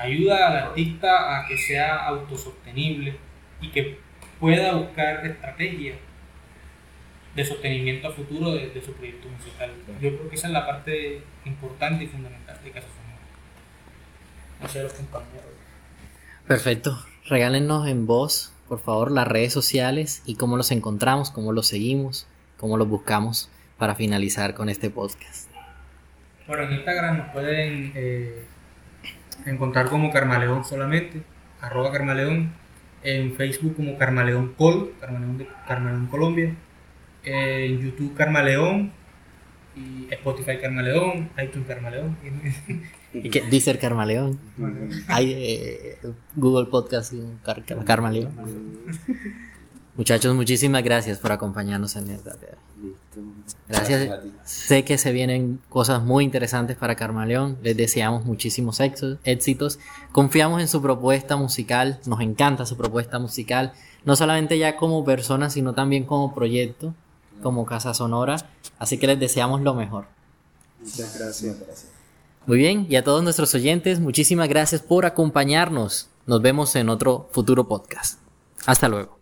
ayuda al artista a que sea autosostenible y que pueda buscar estrategias de sostenimiento a futuro de, su proyecto musical. Yo creo que esa es la parte importante y fundamental de Casa Sonora. No sé los compañeros. Perfecto. Regálenos en voz, por favor, las redes sociales y cómo los encontramos, cómo los seguimos, cómo los buscamos para finalizar con este podcast. Bueno, en Instagram nos pueden eh, encontrar como Carmaleón solamente, arroba Carmaleón, en Facebook como Carmaleón Col, Carmaleón, de, Carmaleón Colombia, en YouTube Carmaleón, y Spotify Carmaleón, iTunes Carmaleón. ¿Y qué? Deezer Carmaleón. Hay eh, Google Podcast Car Carmaleón. Muchachos, muchísimas gracias por acompañarnos en esta. Gracias. Sé que se vienen cosas muy interesantes para Carmaleón. Les deseamos muchísimos éxitos. Confiamos en su propuesta musical. Nos encanta su propuesta musical. No solamente ya como persona, sino también como proyecto, como Casa Sonora. Así que les deseamos lo mejor. Muchas gracias. Muy bien, y a todos nuestros oyentes, muchísimas gracias por acompañarnos. Nos vemos en otro futuro podcast. Hasta luego.